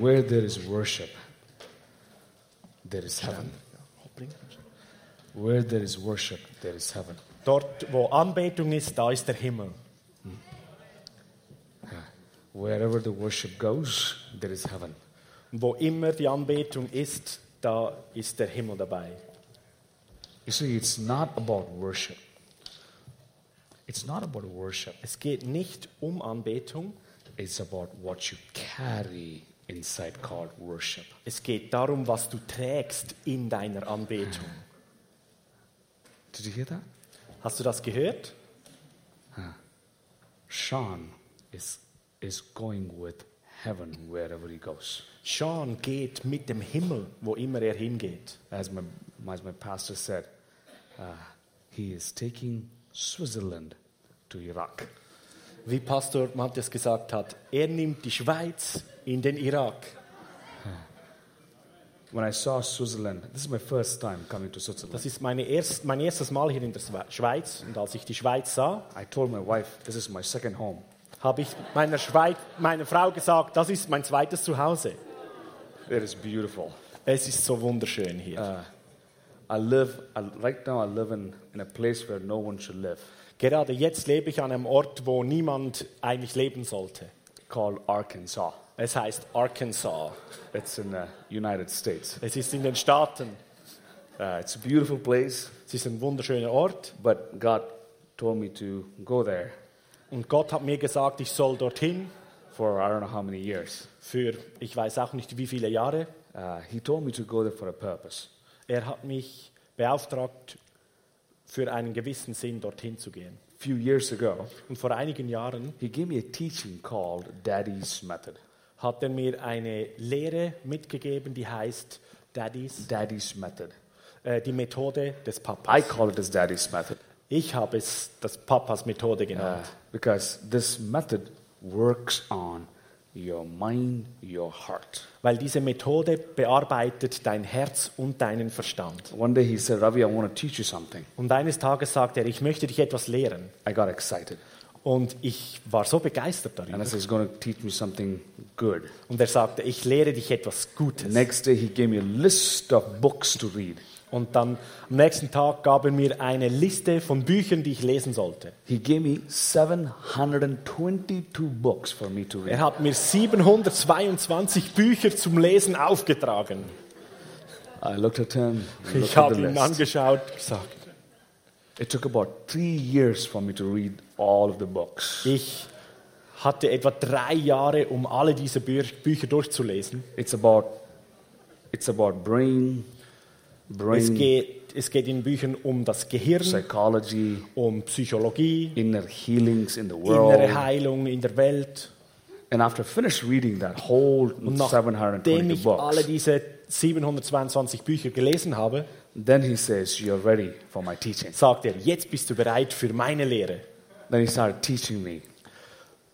Where there is worship, there is heaven. Where there is worship, there is heaven. Dort, wo Anbetung ist, da ist der Himmel. Wherever the worship goes, there is heaven. Wo immer die Anbetung ist, da ist der Himmel dabei. You see, it's not about worship. It's not about worship. Es geht nicht um Anbetung, It's about what you carry inside called worship. es geht darum, was du trägst in deiner Anbetung. Did you hear that? Hast du das gehört? Sean is, is going with heaven wherever he goes. Sean geht mit dem Himmel, wo immer er hingeht. As my, as my pastor said, uh, he is taking Switzerland to Iraq. Wie Pastor Matthias gesagt hat, er nimmt die Schweiz in den Irak. When I saw Switzerland, this is my first time coming to Switzerland. Das ist meine erst, mein erstes Mal hier in der Schwe- Schweiz. Und als ich die Schweiz sah, I told my wife, this is my second home. habe ich meiner, Schweiz, meiner Frau gesagt, das ist mein zweites Zuhause. It is beautiful. Es ist so wunderschön hier. Uh, I live, I, right now I live in, in a place where no one should live, Gerade jetzt lebe ich an einem Ort, wo niemand eigentlich leben sollte. called Arkansas. Es heißt Arkansas. It's in the United States. Es ist in den Staaten. Uh, it's a beautiful place, Es ist ein wunderschöner Ort. but God told me to go there Und Gott hat mir gesagt, ich soll dorthin for I don't know how many years. für, ich weiß auch nicht wie viele Jahre. Uh, he told me to go there for a purpose. Er hat mich beauftragt, für einen gewissen Sinn dorthin zu gehen. A few years ago, Und vor einigen Jahren he gave me a teaching called Daddy's Method. Hat er mir eine Lehre mitgegeben, die heißt Daddies, Daddy's Method. äh, die Methode des I Papas. call it as Daddy's Method Ich habe es das Papas Methode uh, genannt, because this method works on your mind, your heart. weil diese Methode bearbeitet dein Herz und deinen Verstand. One day he said, Ravi, I want to teach you something. Und eines Tages sagt er, ich möchte dich etwas lehren. I got excited. Und ich war so begeistert darüber. said, he's going to teach me something good. Und er sagte, ich lehre dich etwas Gutes. next day he gave me a list of books to read. Und dann am nächsten Tag gab er mir eine Liste von Büchern, die ich lesen sollte. He gave me 722 books for me to Er read. hat mir 722 Bücher zum Lesen aufgetragen. I looked at him, Ich looked at habe ihn list. angeschaut und gesagt, It took about three years for me to read all of the books. ich hatte etwa drei Jahre, um alle diese Bü Bücher durchzulesen. It's about, it's about brain, Es brain geht, es geht in Büchern um das Gehirn, psychology, um Psychologie, inner healings in the innere world. Heilung in der Welt. And after I finished reading that whole Und nachdem 722 ich alle books, diese 722 Bücher gelesen habe, then he says, You're ready for my teaching. sagt er, jetzt bist du bereit für meine Lehre. Then he started teaching me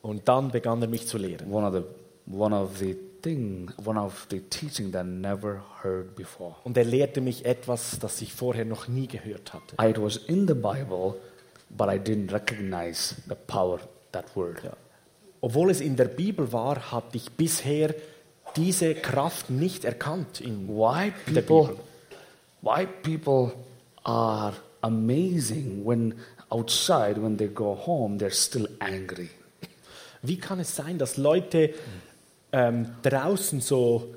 Und dann begann er mich zu lehren. one of the one of the thing, one of the teaching that I never heard before. Und er lehrte mich etwas, das ich vorher noch nie gehört hatte. It was in the Bible, but I didn't recognize the power that word. Obwohl es in der Bibel war, hatte ich bisher diese Kraft nicht erkannt. In Why der people, Bibel. Why people are amazing when outside, when they go home, they're still angry. Wie kann es sein, dass Leute ähm, draußen so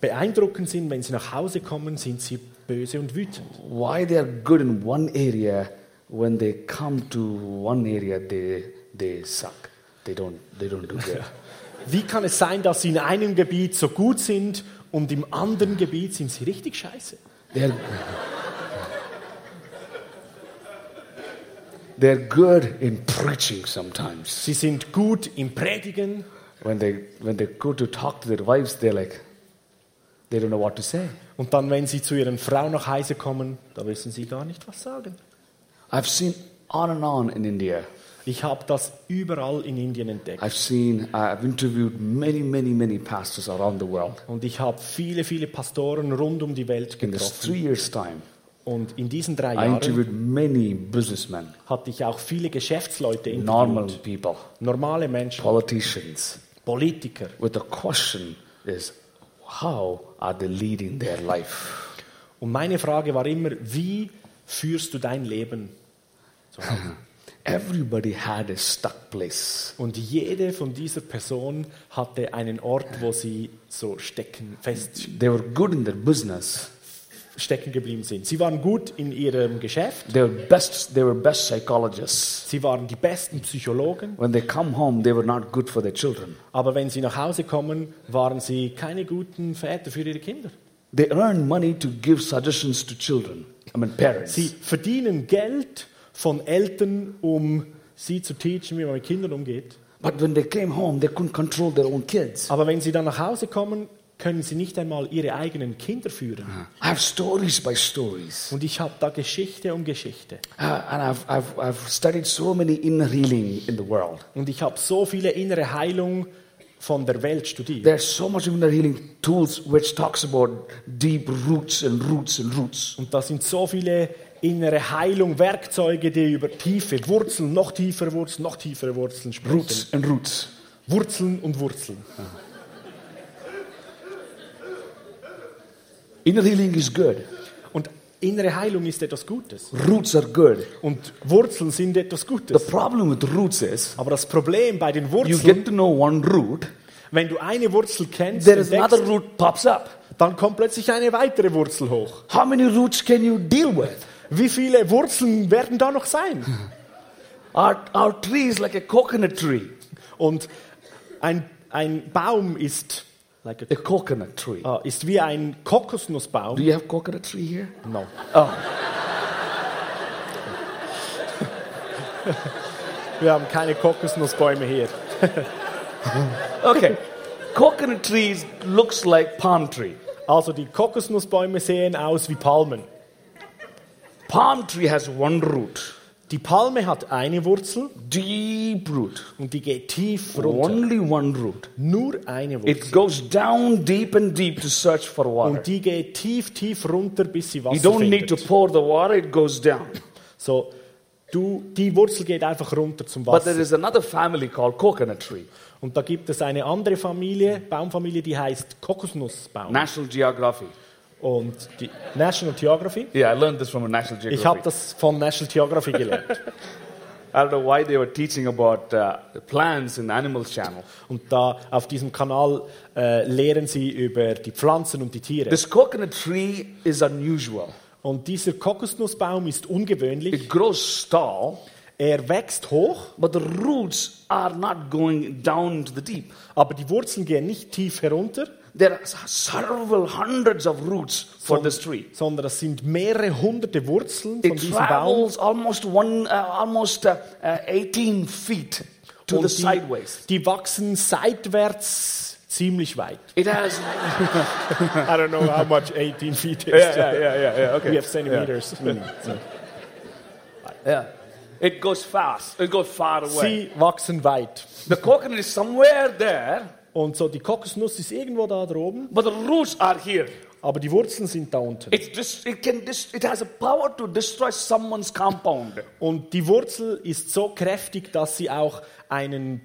beeindruckend sind, wenn sie nach Hause kommen, sind sie böse und wütend? Why they're good in one area, when they come to one area, they they suck. They don't they don't do good. Wie kann es sein, dass sie in einem Gebiet so gut sind und im anderen Gebiet sind sie richtig scheiße? They're, they're good in preaching sometimes. Sie sind gut im Predigen When they, when they go to talk to their wives, they're like, they don't know what to say. und dann, wenn sie zu ihren Frauen nach Hause kommen, da wissen sie gar nicht, was sagen. I've seen on and on in India. Ich habe das überall in Indien entdeckt. I've seen, I've interviewed many, many, many pastors around the world. Und ich habe viele, viele Pastoren rund um die Welt In this getroffen. three years' time, Und in diesen drei I Jahren interviewed many businessmen, hatte ich auch viele Geschäftsleute normal interviewt. people, Normale Menschen, politicians, Politiker. with the question is how are they leading their life? Und meine Frage war immer, wie führst du dein Leben Hause? Everybody had a stuck place. Und jede von dieser Person hatte einen Ort, wo sie so stecken, fest They were good in their business. stecken geblieben sind. Sie waren gut in ihrem Geschäft, They were best. They were best psychologists. sie waren die besten Psychologen, When they come home, they were not good for their children. aber wenn sie nach Hause kommen, waren sie keine guten Väter für ihre Kinder. They earn money to give suggestions to children. I mean parents. Sie verdienen Geld von Eltern, um sie zu teachen, wie man mit Kindern umgeht. But when they came home, they couldn't control their own kids. Aber wenn sie dann nach Hause kommen, können sie nicht einmal ihre eigenen Kinder führen. I have stories by stories. Und ich habe da Geschichte um Geschichte. Uh, and I've, I've, I've studied so many inner healing in the world. Und ich habe so viele innere Heilung von der Welt studiert. There's so much inner healing tools which talks about deep roots and roots and roots. Und da sind so viele innere Heilung, Werkzeuge, die über tiefe Wurzeln, noch tiefere Wurzeln, noch tiefere Wurzeln sprechen. Roots and roots. Wurzeln und Wurzeln. Inner healing is good. Und innere Heilung ist etwas Gutes. Roots are good. Und Wurzeln sind etwas The Gutes. problem with roots is Aber das Problem bei den you Wurzeln, get to know one root, wenn du eine Wurzel kennst, there is another root pops up. dann kommt plötzlich eine weitere Wurzel hoch. How many roots can you deal with? Wie viele Wurzeln werden da noch sein? Our, our tree is like a coconut tree. Und ein, ein Baum ist, like A coconut tree. a, ah, ist wie ein Kokosnussbaum. Do you have coconut tree here? No. Oh, Wir haben keine Kokosnussbäume hier. okay. coconut trees looks like palm tree. Also die Kokosnussbäume sehen aus wie Palmen. Palm tree has one root, Die Palme hat eine Wurzel deep root, und die geht tief runter. only one root. Nur eine Wurzel. It goes down deep and deep to search for water. Und die geht tief, tief runter, bis sie You Wasser don't need to findet. pour the water, it goes down. So, du, die Wurzel geht einfach runter zum But there Wasser. is another family called coconut tree. Und da gibt es eine andere Familie, Baumfamilie, die heißt Kokosnussbaum. National Geography. Und die National Geography. Yeah, I learned this from a National Ich habe Geography. das von National Geography gelernt. I don't know why they were teaching about uh, plants in the Animals Channel. Und da auf diesem Kanal äh, lehren sie über die Pflanzen und die Tiere. This coconut tree is unusual. Und dieser Kokosnussbaum ist ungewöhnlich. It grows tall, Er wächst hoch, but the roots are not going down into the deep. aber die Wurzeln gehen nicht tief herunter, There are several hundreds of roots for this tree. sondern das sind mehrere hunderte Wurzeln von It diesem Baum. travels almost one, uh, almost uh, uh, 18 feet to the Und sideways. die, die wachsen seitwärts ziemlich weit. It has. I don't know how much 18 feet is. yeah, yeah, yeah. yeah. Okay. We have centimeters. Yeah. It goes fast. It goes far away. Sie wachsen weit. The coconut is somewhere there, Und so die Kokosnuss ist irgendwo da droben, but the roots are here. aber die Wurzeln sind da unten. It's just, it, can dis- it has a power to destroy someone's compound. Und die Wurzel ist so kräftig, dass sie auch einen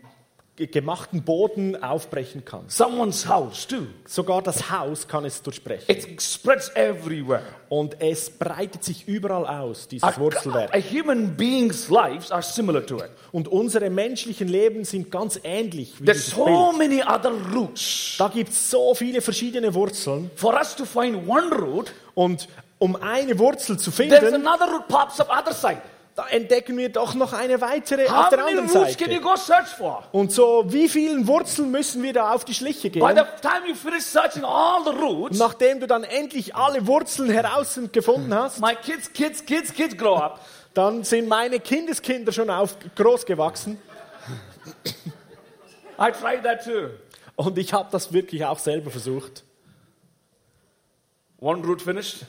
gemachten Boden aufbrechen kann. Someone's house, too. Sogar das Haus kann es durchbrechen. It spreads everywhere. Und es breitet sich überall aus, A, dieses Wurzelwerk. a human being's lives are similar to it. Und unsere menschlichen Leben sind ganz ähnlich wie There's so Bild. many other roots. Da gibt es so viele verschiedene Wurzeln. For us to find one root, Und um eine Wurzel zu there's finden, another root pops up other side. Da entdecken wir doch noch eine weitere How auf der anderen Seite. Und so, wie vielen Wurzeln müssen wir da auf die Schliche gehen? roots, Nachdem du dann endlich alle Wurzeln herausgefunden hast, my kids, kids, kids, kids grow up. dann sind meine Kindeskinder schon auf, groß gewachsen. I tried that too. Und ich habe das wirklich auch selber versucht. One root finished.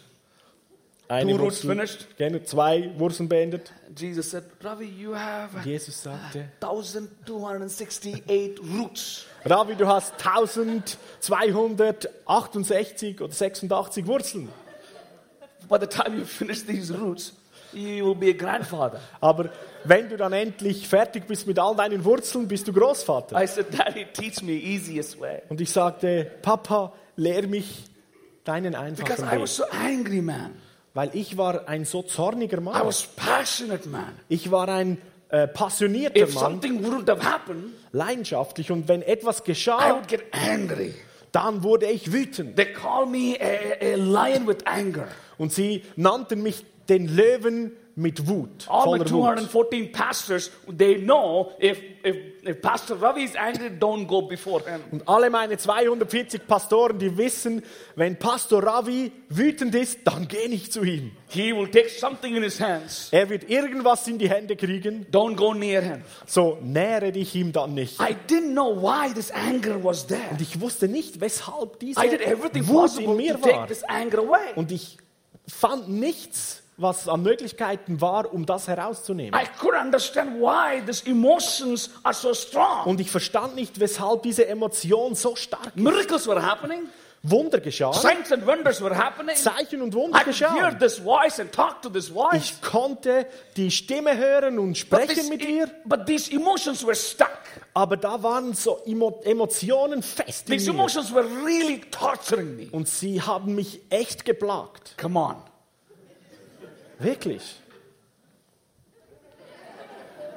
Eine Two roots Wurzel, finished. gerne zwei Wurzeln beendet. Jesus said, Ravi, you have Jesus sagte, 1268 roots. Ravi, du hast 1268 oder 86 Wurzeln. By the time you finish these roots, you will be a grandfather. Aber wenn du dann endlich fertig bist mit all deinen Wurzeln, bist du Großvater. I said, Daddy, teach me easiest way. Und ich sagte, Papa, lehr mich deinen Because einfachen I was Weg. so angry, man. Weil ich war ein so zorniger I Mann. was passionate, man. Ich war ein äh, passionierter If Mann, something wouldn't have happened, leidenschaftlich. Und wenn etwas I geschah, would get angry. dann wurde ich wütend. They call me a, a lion with anger. Und sie nannten mich den Löwen mit Wut. All my Voller Wut. 214 pastors, they know if, if, if Pastor Ravi is angry, don't go before him. Und alle meine 240 Pastoren, die wissen, wenn Pastor Ravi wütend ist, dann geh nicht zu ihm. He will take something in his hands. Er wird irgendwas in die Hände kriegen, Don't go near him. so nähere dich ihm dann nicht. I didn't know why this anger was there. Und ich wusste nicht, weshalb diese I did everything Wut in to mir take war. this anger away. Und ich fand nichts, was an Möglichkeiten war, um das herauszunehmen. I couldn't understand why these emotions are so strong. Und ich verstand nicht, weshalb diese Emotion so stark ist. Miracles were happening, Wunder geschahen, signs and wonders were happening. Zeichen und I Wunder hear geschahen. this voice and talk to this voice. Ich konnte die Stimme hören und But, sprechen this- mit ihr, but these emotions were stuck. aber da waren so Emo Emotionen fest in These mir. emotions were really torturing me. Und sie haben mich echt geplagt. Come on. Wirklich.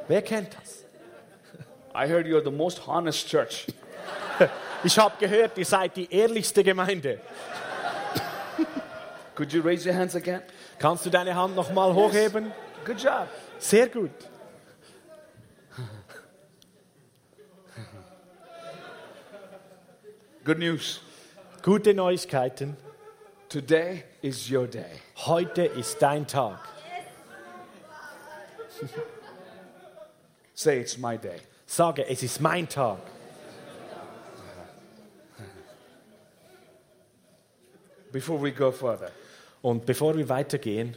Wer kennt das? I heard you're the most honest church. Ich habe gehört, ihr seid die ehrlichste Gemeinde. Could you raise your hands again? Kannst du deine Hand noch mal hochheben? Good job. Sehr gut. Good news. Gute Neuigkeiten. Today is your day. Heute ist dein Tag. Say it's my day. Sage, es ist mein Tag. Before we go further, Und bevor wir weitergehen,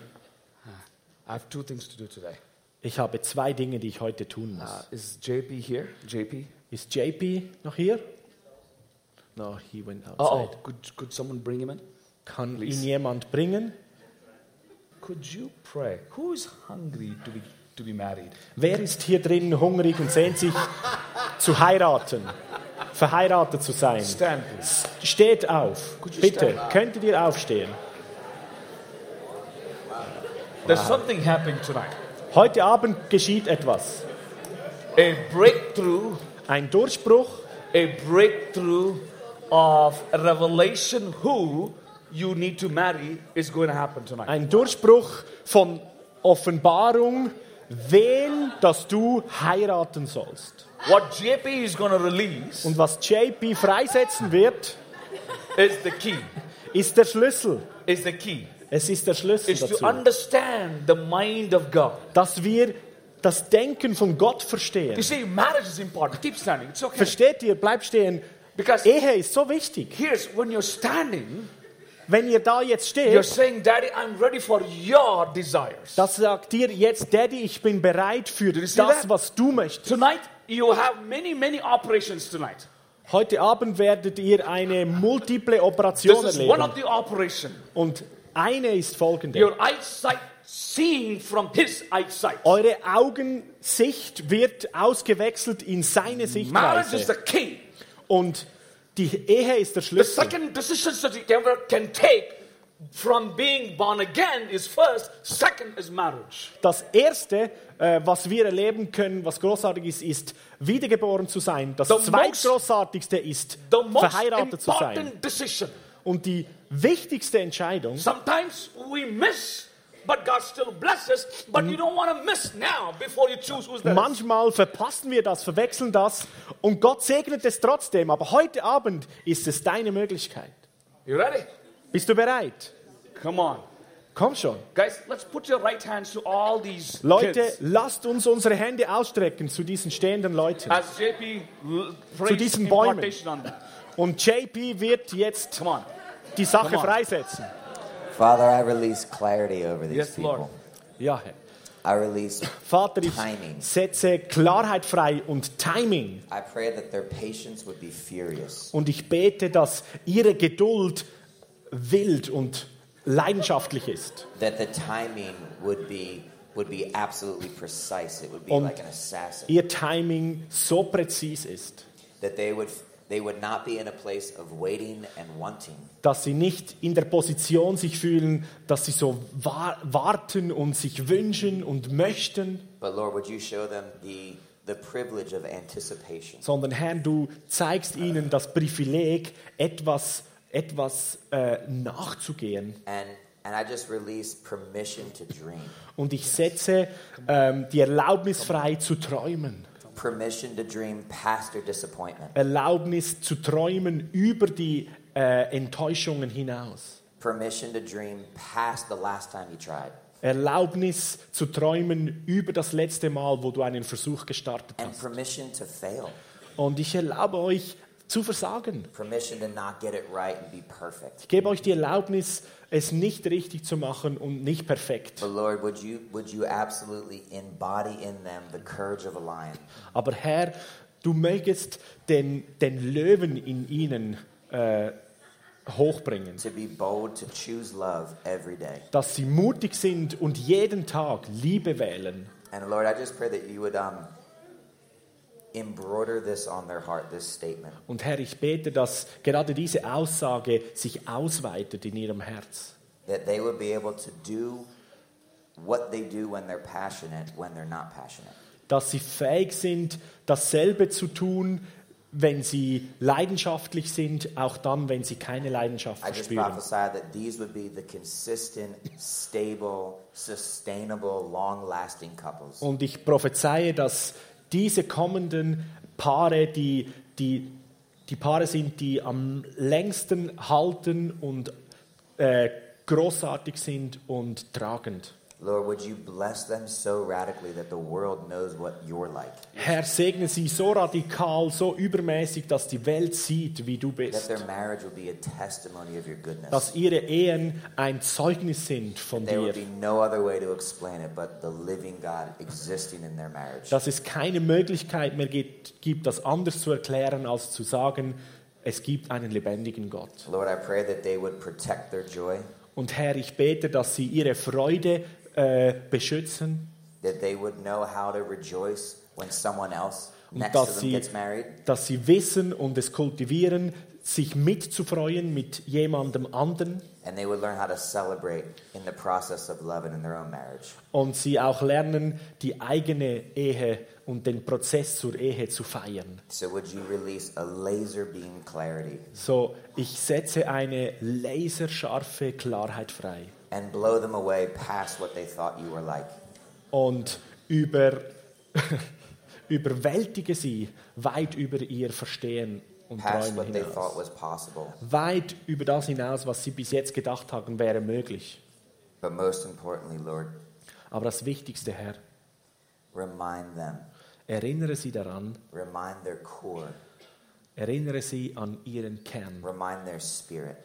I have two things to do today. ich habe zwei Dinge, die ich heute tun muss. Uh, is JP here? JP? Ist JP noch hier? No, he went outside. oh. Could, could someone bring him in? Kann please. ihn jemand bringen? Could you pray? Who is hungry to be, to be married? Wer ist hier drin hungrig und sehnt sich zu heiraten, verheiratet zu sein? Stand, please. Steht auf. Bitte, könntet ihr aufstehen? There's something happening tonight. Heute Abend geschieht etwas. A breakthrough, Ein Durchbruch, a breakthrough of revelation who you need to marry is going to happen tonight. ein Durchbruch von Offenbarung, wen, dass du heiraten sollst. What JP is going to release Und was JP freisetzen wird, is the key. ist der Schlüssel. Is the key. Es ist der Schlüssel Is to dazu, understand the mind of God. dass wir das Denken von Gott You verstehen. see, marriage is important. Keep standing. It's okay. Versteht ihr? Bleibt stehen. Because Ehe ist so wichtig. here's when you're standing, Wenn ihr da jetzt you're steht, saying, Daddy, I'm ready for your desires. das sagt dir jetzt, Daddy, ich bin bereit für das, that? was du möchtest. Tonight, you have many, many operations tonight. Heute Abend werdet ihr eine multiple Operation This is one of erleben. the operation. Und eine ist folgende. Your eyesight seeing from his eyesight. Eure Augensicht wird ausgewechselt in seine Marriage is Sichtweise. the key. Und die Ehe ist der The Schlüssel. second decisions that you ever can take from being born again is first, second is marriage. Das Erste, äh, was wir erleben können, was großartig ist, ist, wiedergeboren zu sein. Das The most- Zweitgroßartigste ist, The most verheiratet zu sein. important decision. Und die wichtigste Entscheidung, Sometimes we miss, but God still blesses, but you don't want to miss now before you choose who's there. manchmal verpassen wir das, verwechseln das und Gott segnet es trotzdem. Aber heute Abend ist es deine Möglichkeit. You ready? Bist du bereit? Come on. Komm schon. Guys, let's put your right hands to all these Leute, kids. lasst uns unsere Hände ausstrecken zu diesen stehenden Leuten. As JP prays diesen Bäumen. Und JP wird jetzt die Sache freisetzen. Father, I release clarity over these Yes, Lord. people. Ja, Herr. I release, Vater, ich Timing. setze Klarheit frei und Timing. I pray that their patience would be furious. Und ich bete, dass ihre Geduld wild und leidenschaftlich ist. That the timing would be would be absolutely precise. It would be Und- like an assassin. ihr Timing so präzis ist, That they would they would not be in a place of waiting and wanting, dass sie nicht in der Position sich fühlen, dass sie so wa warten und sich wünschen und möchten, but Lord, would you show them the the privilege of anticipation? sondern Herr, du zeigst ihnen das Privileg, etwas, etwas äh, nachzugehen. And and I just release permission to dream. Und ich setze ähm, die Erlaubnis frei zu träumen. Permission to dream past their disappointment. Erlaubnis zu träumen über die äh, Enttäuschungen hinaus. Permission to dream past the last time you tried. Erlaubnis zu träumen über das letzte Mal, wo du einen Versuch gestartet And hast. permission to fail. Und ich erlaube euch zu versagen. Permission to not get it right and be perfect. Ich gebe euch die Erlaubnis, es nicht richtig zu machen und nicht perfekt. But Lord, would you would you absolutely embody in them the courage of a lion? Aber Herr, du mögest den, den Löwen in ihnen äh, hochbringen. To be bold, to choose love every day. Dass sie mutig sind und jeden Tag Liebe wählen. And Lord, I just pray that you would um, embroider this on their heart, this statement. Und Herr, ich bete, dass gerade diese Aussage sich ausweitet in ihrem Herz. That they would be able to do what they do when they're passionate, when they're not passionate. Dass sie fähig sind, dasselbe zu tun, wenn sie leidenschaftlich sind, auch dann, wenn sie keine Leidenschaft I just verspüren. prophesy that these would be the consistent, stable, sustainable, long lasting couples. Und ich prophezeie, dass diese kommenden Paare, die, die, die Paare sind, die am längsten halten und äh, großartig sind und tragend. Lord, would you bless them so radically that the world knows what you're like? Herr, segne sie so radikal, so übermäßig, dass die Welt sieht, wie du That bist. their marriage will be a testimony of your goodness. Dass ihre Ehen ein Zeugnis sind von There dir. would be no other way to explain it but the living God existing in their marriage. Dass es keine Möglichkeit mehr gibt, gibt, das anders zu erklären, als zu sagen, es gibt einen lebendigen Gott. Lord, I pray that they would protect their joy, Und Herr, ich bete, dass sie ihre Freude äh, beschützen that they would know how to rejoice when someone else next to dass them sie, gets married. dass sie wissen und es kultivieren, sich mitzufreuen mit jemandem anderen And they would learn how to celebrate in the process of love and in their own marriage. und sie auch lernen, die eigene Ehe und den Prozess zur Ehe zu feiern. So would you release a laser beam clarity So, ich setze eine laserscharfe Klarheit frei and blow them away past what they thought you were like. und über, überwältige sie weit über ihr Verstehen und Past Träumen what they thought hinaus. was possible. Weit über das hinaus, was sie bis jetzt gedacht haben, wäre möglich. Lord, Aber das Wichtigste, Herr, remind them, erinnere sie daran, remind their core, erinnere sie an ihren Kern remind their spirit,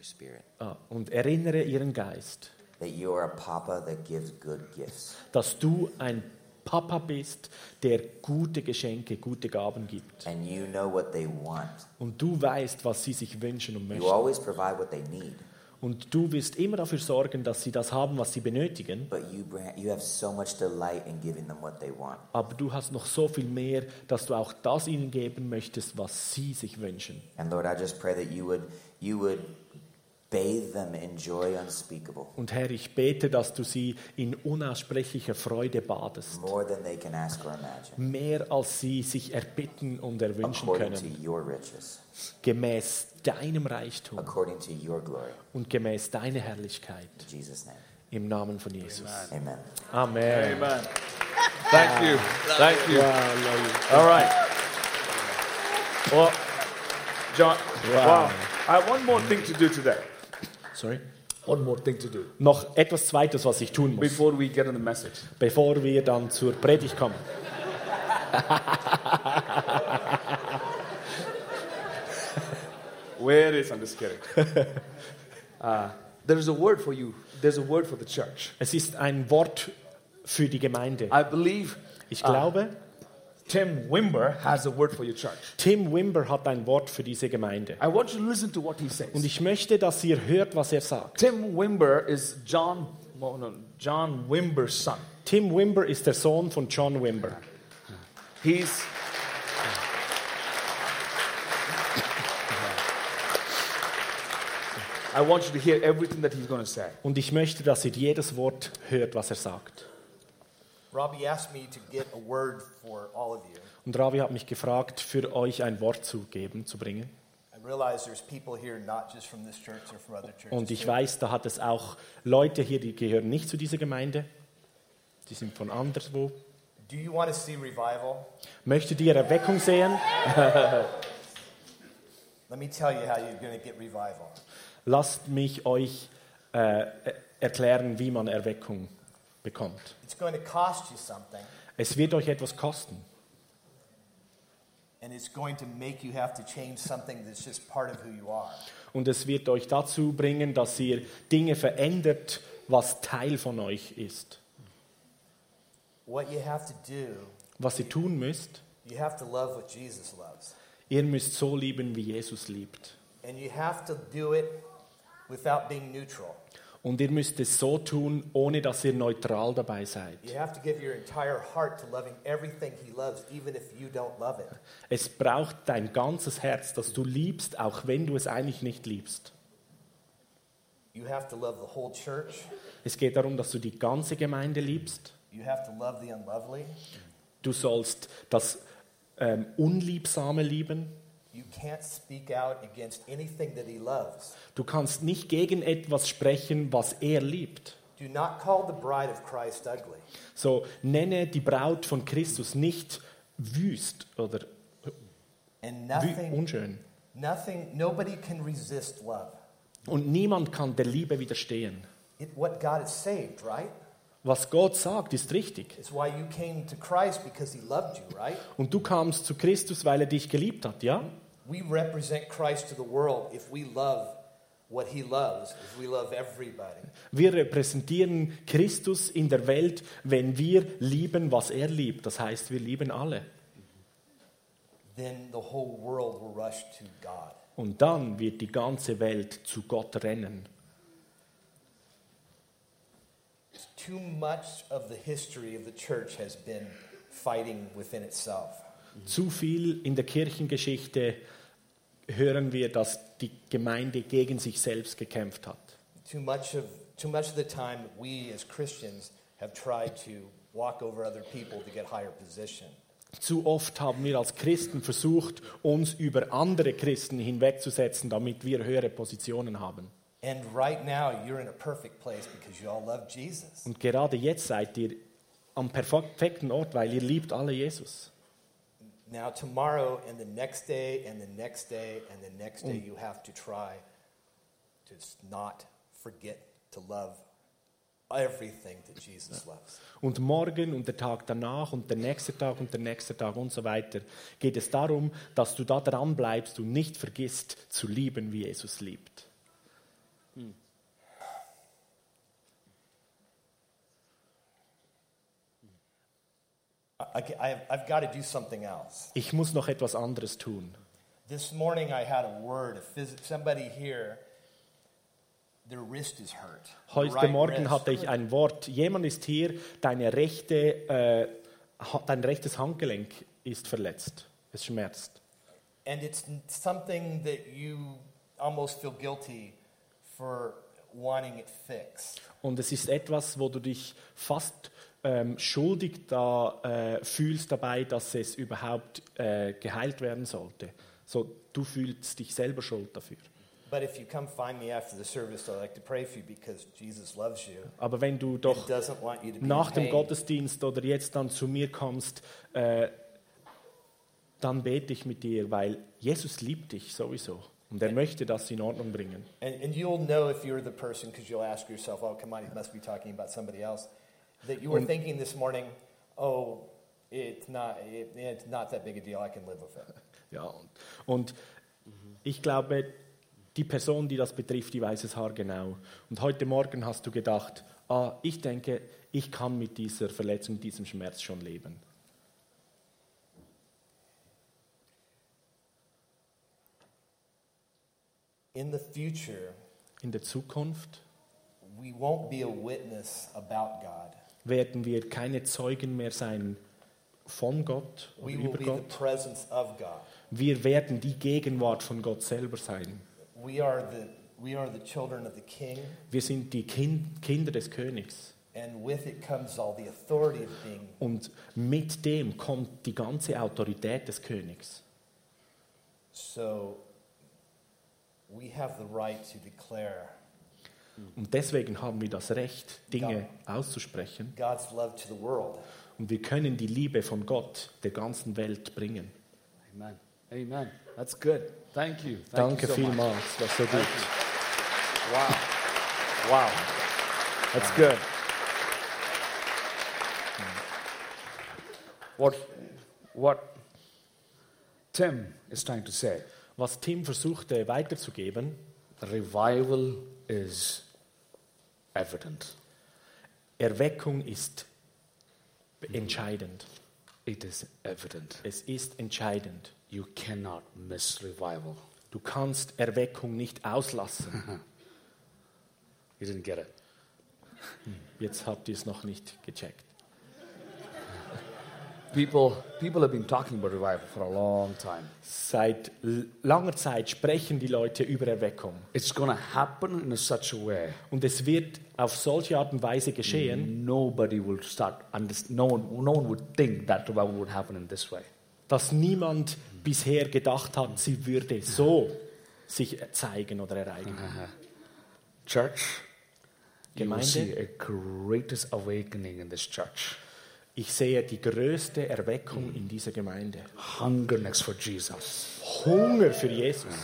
your spirit, ah, und erinnere ihren Geist, that you are a papa that gives good gifts. dass du ein Papa bist, der gute Geschenke, gute Gaben gibt. And you know what they want. Und du weißt, was sie sich wünschen und You möchten. always provide what they need, Und du wirst immer dafür sorgen, dass sie das haben, was sie benötigen. but you, bring, you have so much delight in giving them what they want. Aber du hast noch so viel mehr, dass du auch das ihnen geben möchtest, was sie sich wünschen. And Lord, I just pray that you would, you would bathe them in joy unspeakable, Und Herr, ich bete, dass du sie in unaussprechlicher Freude badest. more than they can ask or imagine, Mehr als sie sich erbitten und erwünschen according to können. your riches, Gemäß deinem Reichtum according to your glory. und gemäß deiner Herrlichkeit. In Jesus' name, Im Namen von Jesus. amen. Amen. Amen. Thank you. Thank you. All right. Well, John, Wow. wow. I have one more thing to do today. Sorry. One more thing to do Noch etwas Zweites, was ich tun muss, before we get on the message. bevor wir dann zur Predigt kommen. Where is? I'm just kidding. uh, there is a word for you. There's a word for the church. Es ist ein Wort für die Gemeinde. I believe Ich uh, glaube, Tim Wimber has a word for your church. Tim Wimber hat ein Wort für diese Gemeinde. I want you to listen to what he says. Und ich möchte, dass ihr hört, was er sagt. Tim Wimber is John Mo- no, John Wimber's son. Tim Wimber ist der Sohn von John Wimber. He's. I want you to hear everything that he's going to say. Und ich möchte, dass ihr jedes Wort hört, was er sagt. Robbie asked me to get a word for all of you. Und Ravi hat mich gefragt, für euch ein Wort zu geben, zu bringen. I realize there's people here not just from this church or from other churches. Und ich weiß, da hat es auch Leute hier, die gehören nicht zu dieser Gemeinde. Die sind von anderswo. Do you want to see revival? Möchtet ihr Erweckung sehen? Let me tell you how you're going to get revival. Lasst mich euch äh, erklären, wie man Erweckung bekommt. It's going to cost you something, Es wird euch etwas kosten. and it's going to make you have to change something that's just part of who you are. Und es wird euch dazu bringen, dass ihr Dinge verändert, was Teil von euch ist. What you have to do, Was ihr tun müsst, you have to love what Jesus loves. ihr müsst so lieben, wie Jesus liebt. And you have to do it without being neutral. Und ihr müsst es so tun, ohne dass ihr neutral dabei seid. You have to give your entire heart to loving everything He loves, even if you don't love it. Es braucht dein ganzes Herz, das du liebst, auch wenn du es eigentlich nicht liebst. You have to love the whole church. Es geht darum, dass du die ganze Gemeinde liebst. You have to love the unlovely. Du sollst das ähm, Unliebsame lieben. You can't speak out against anything that He loves. Du kannst nicht gegen etwas sprechen, was er liebt. Do not call the bride of Christ ugly. So nenne die Braut von Christus nicht wüst oder nothing, unschön. nothing, nobody can resist love. Und niemand kann der Liebe widerstehen. It, what God has saved, right? Was Gott sagt, ist richtig. It's why you came to Christ because He loved you, right? Und du kamst zu Christus, weil er dich geliebt hat, ja? We represent Christ to the world if we love what He loves, if we love everybody. Wir repräsentieren Christus in der Welt, wenn wir lieben, was er liebt. Das heißt, wir lieben alle. Then the whole world will rush to God. Und dann wird die ganze Welt zu Gott rennen. Too much of the history of the church has been fighting within itself. Zu viel in der Kirchengeschichte hören wir, dass die Gemeinde gegen sich selbst gekämpft hat. Too much of too much of the time we as Christians have tried to walk over other people to get higher position. Zu oft haben wir als Christen versucht, uns über andere Christen hinwegzusetzen, damit wir höhere Positionen haben. And right now you're in a perfect place because you all love Jesus. Und gerade jetzt seid ihr am perfekten Ort, weil ihr liebt alle Jesus. Now tomorrow and the next day and the next day and the next day you have to try to not forget to love everything that Jesus loves. Und morgen und der Tag danach und der nächste Tag und der nächste Tag und so weiter geht es darum, dass du da dran bleibst und nicht vergisst zu lieben, wie Jesus liebt. I, I, I've got to do something else. Ich muss noch etwas anderes tun. This morning I had a word. Somebody here, their wrist is hurt. Heute Morgen hatte ich ein Wort. Jemand ist hier, deine rechte, äh, dein rechtes Handgelenk ist verletzt. Es schmerzt. And it's something that you almost feel guilty for wanting it fixed. Und es ist etwas, wo du dich fast ähm, schuldig da, äh, fühlst dabei, dass es überhaupt äh, geheilt werden sollte. So, du fühlst dich selber schuld dafür. But if you come find me after the service, I'd like to pray for you because Jesus loves you Aber wenn du doch nach dem. Gottesdienst oder jetzt dann zu mir kommst, äh, dann bete ich mit dir, weil Jesus liebt dich sowieso. Und er möchte das in Ordnung bringen. And, and you'll know if you're the person because you'll ask yourself, oh, come on, he must be talking about somebody else. That you were Und- thinking this morning, oh, it's not, it, it's not that big a deal. I can live with it. Ja, und, und ich glaube, die Person, die das betrifft, die weiß es haargenau. Und heute Morgen hast du gedacht, ah, ich denke, ich kann mit dieser Verletzung, diesem Schmerz schon leben. In the future, In der Zukunft we won't be a witness about God. werden wir keine Zeugen mehr sein von Gott oder We will über be the Gott. presence of God. Wir werden die Gegenwart von Gott selber sein. We are the, we are the children of the King, Wir sind die kind Kinder des Königs. and with it comes all the authority of being. Und mit dem kommt die ganze Autorität des Königs. So right to declare Und deswegen haben wir das Recht, Dinge auszusprechen. God's love to the world. Und wir können die Liebe von Gott der ganzen Welt bringen. Amen. Amen. That's good. Thank you. Thank Danke you so much. vielmals, das so gut. Wow. Wow. That's good. What, what Tim is trying to say, Was Tim versuchte weiterzugeben, revival is evident. Erweckung ist entscheidend. It is evident. Es ist entscheidend. You cannot miss revival. Du kannst Erweckung nicht auslassen. You didn't get it. Jetzt habt ihr es noch nicht gecheckt. People, people have been talking about revival for a long time. Seit langer Zeit sprechen die Leute über Erweckung. It's to happen in a such a way Und es wird auf solche Art und Weise geschehen, nobody will start. No one, no one would think that revival would happen in this way. dass niemand bisher gedacht hat, sie würde so sich zeigen oder ereignen. Church, you will Gemeinde. see a greatest awakening in this church. Ich sehe die größte Erweckung in dieser Gemeinde. Hunger next for Jesus. Hunger für Jesus.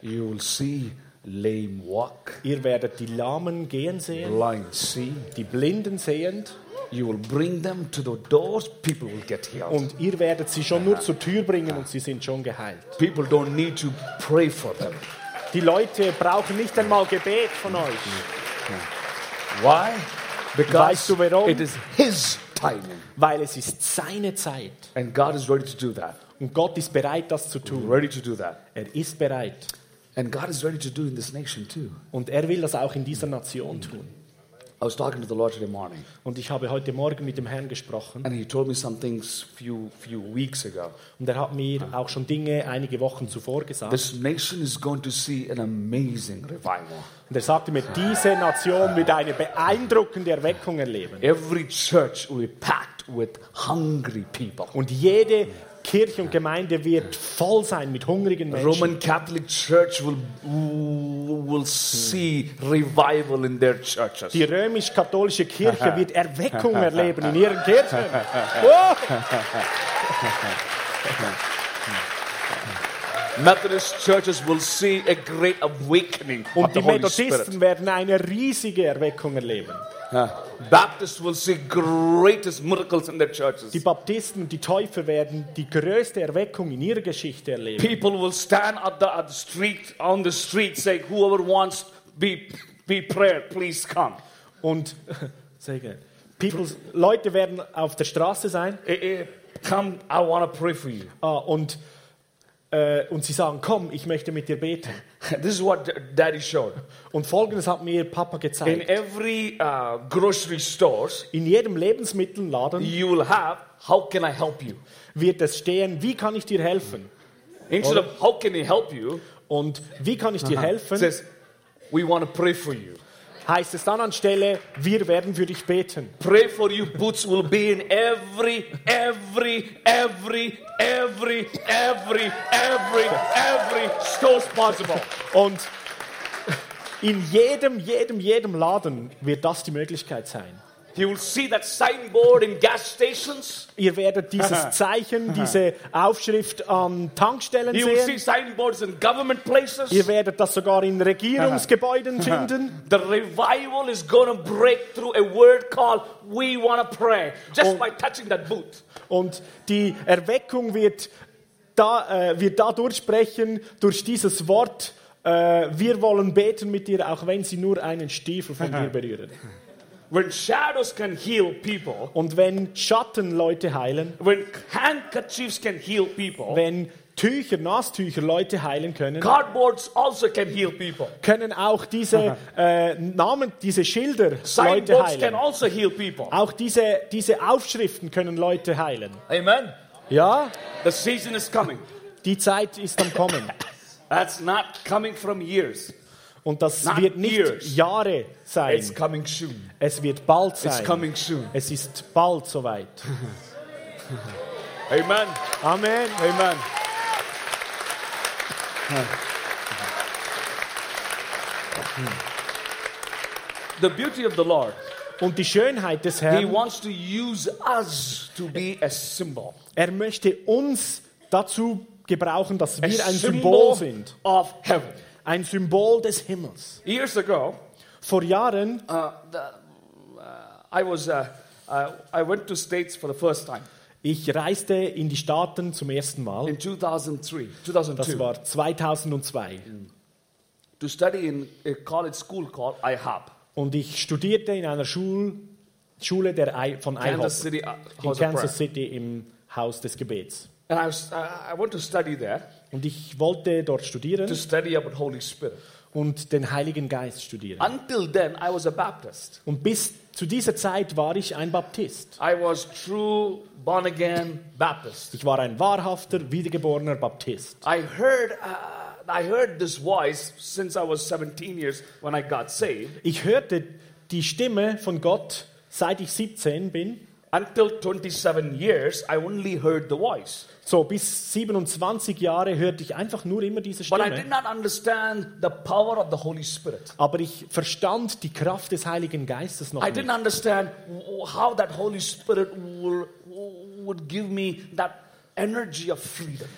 You will see lame walk, Ihr werdet die Lahmen gehen sehen, blind see. die Blinden sehen You will bring them to the doors. People will get healed. und ihr werdet sie schon nur zur Tür bringen und sie sind schon geheilt. People don't need to pray for them. Die Leute brauchen nicht einmal Gebet von euch. Why? Because Weißt du warum? it is His timing. Weil es ist seine Zeit. And God is ready to do that. Und Gott ist bereit, das zu tun. Ready to do that. Er ist bereit. And God is ready to do in this nation too. Und er will das auch in dieser Nation tun. I was talking to the Lord today morning, Und ich habe heute Morgen mit dem Herrn gesprochen. and He told me some things few few weeks ago. Und er hat mir auch schon Dinge einige Wochen zuvor gesagt. This nation is going to see an amazing revival. Und er sagte mir, diese Nation wird eine beeindruckende Erweckung erleben. Every church will be packed with hungry people. Und jede Kirche und Gemeinde wird voll sein mit hungrigen Menschen. Roman Catholic Church will will see revival in their churches. Die römisch-katholische Kirche wird Erweckung erleben in ihren Kirchen. Wow. Methodist churches will see a great awakening Und die Methodisten werden eine riesige Erweckung erleben. Baptists will see greatest miracles in their churches. Die Baptisten und die Täufer werden die größte Erweckung in ihrer Geschichte erleben. People will stand at the, at the street on the street saying, "Whoever wants be be prayer, please come." Und sehr gerne. People, Leute werden auf der Straße sein Eh, eh, come, I want to pray for you. ah, und, äh, und sie sagen, komm, ich möchte mit dir beten. This is what Daddy showed. Und folgendes hat mir Papa In gezeigt. every uh, grocery stores, In jedem Lebensmittelladen you will have, "How can I help you?" wird es stehen, wie kann ich dir helfen? Instead of "How can I help you," Und wie kann ich dir it helfen, says, "We want to pray for you." Heißt es dann anstelle, wir werden für dich beten. Pray for you boots will be in every, every, every, every, every, every, every stores possible. Und in jedem, jedem, jedem Laden wird das die Möglichkeit sein. You will see that signboard in gas stations. Ihr werdet dieses Zeichen, diese Aufschrift an Tankstellen You will see sehen. signboards in government places. Ihr werdet das sogar in Regierungsgebäuden finden. The revival is going to break through a word called "We want to pray" just Oh. by touching that booth. Und die Erweckung wird, da, äh, wird da durchsprechen durch dieses Wort. Äh, wir wollen beten mit dir, auch wenn sie nur einen Stiefel von dir berühren. When shadows can heal people, Und wenn Schatten Leute heilen, when handkerchiefs can heal people, wenn Tücher, Nasstücher Leute heilen können, Cardboards also can heal people. können auch diese äh, Namen, diese Schilder Leute Signboards can heilen. also heal people. Auch diese, diese Aufschriften können Leute heilen. Amen. Ja, The season is coming. die Zeit ist am Kommen. That's not coming from years. Und das Not wird nicht years. Jahre sein. It's coming soon. Es wird bald It's sein. coming soon. Es ist bald soweit. Amen. Amen. Amen. The beauty of the Lord, Und die Schönheit des He Herrn, wants to use us to be a symbol. er möchte uns dazu gebrauchen, dass A wir ein symbol Symbol sind. of heaven. Ein Symbol des Himmels. Years ago, Vor Jahren uh, the, uh, I was uh, uh, I went to States for the first time Ich reiste in die Staaten zum ersten Mal. in 2003, Das 2002, war 2002. to study in a college school called IHOP, Und ich studierte in einer Schul Schule der I von IHOP Kansas City uh, in. Kansas City im Haus des Gebets. And I, was, uh, I went to study there Und ich wollte dort studieren to study about Holy Spirit. und den Heiligen Geist studieren. Until then, I was a Baptist. Und bis zu dieser Zeit war ich ein Baptist. I was true born again Baptist. Ich war ein wahrhafter, wiedergeborener Baptist. I heard, uh, I heard this voice since I was 17 years when I got saved. Ich hörte die Stimme von Gott, seit ich 17 bin. Until 27 years, I only heard the voice. So bis 27 Jahre hörte ich einfach nur immer diese But I did Stimme. not understand the power of the Holy Spirit. Aber ich verstand die Kraft des Heiligen Geistes noch I nicht. didn't understand how that Holy Spirit will, would give me that.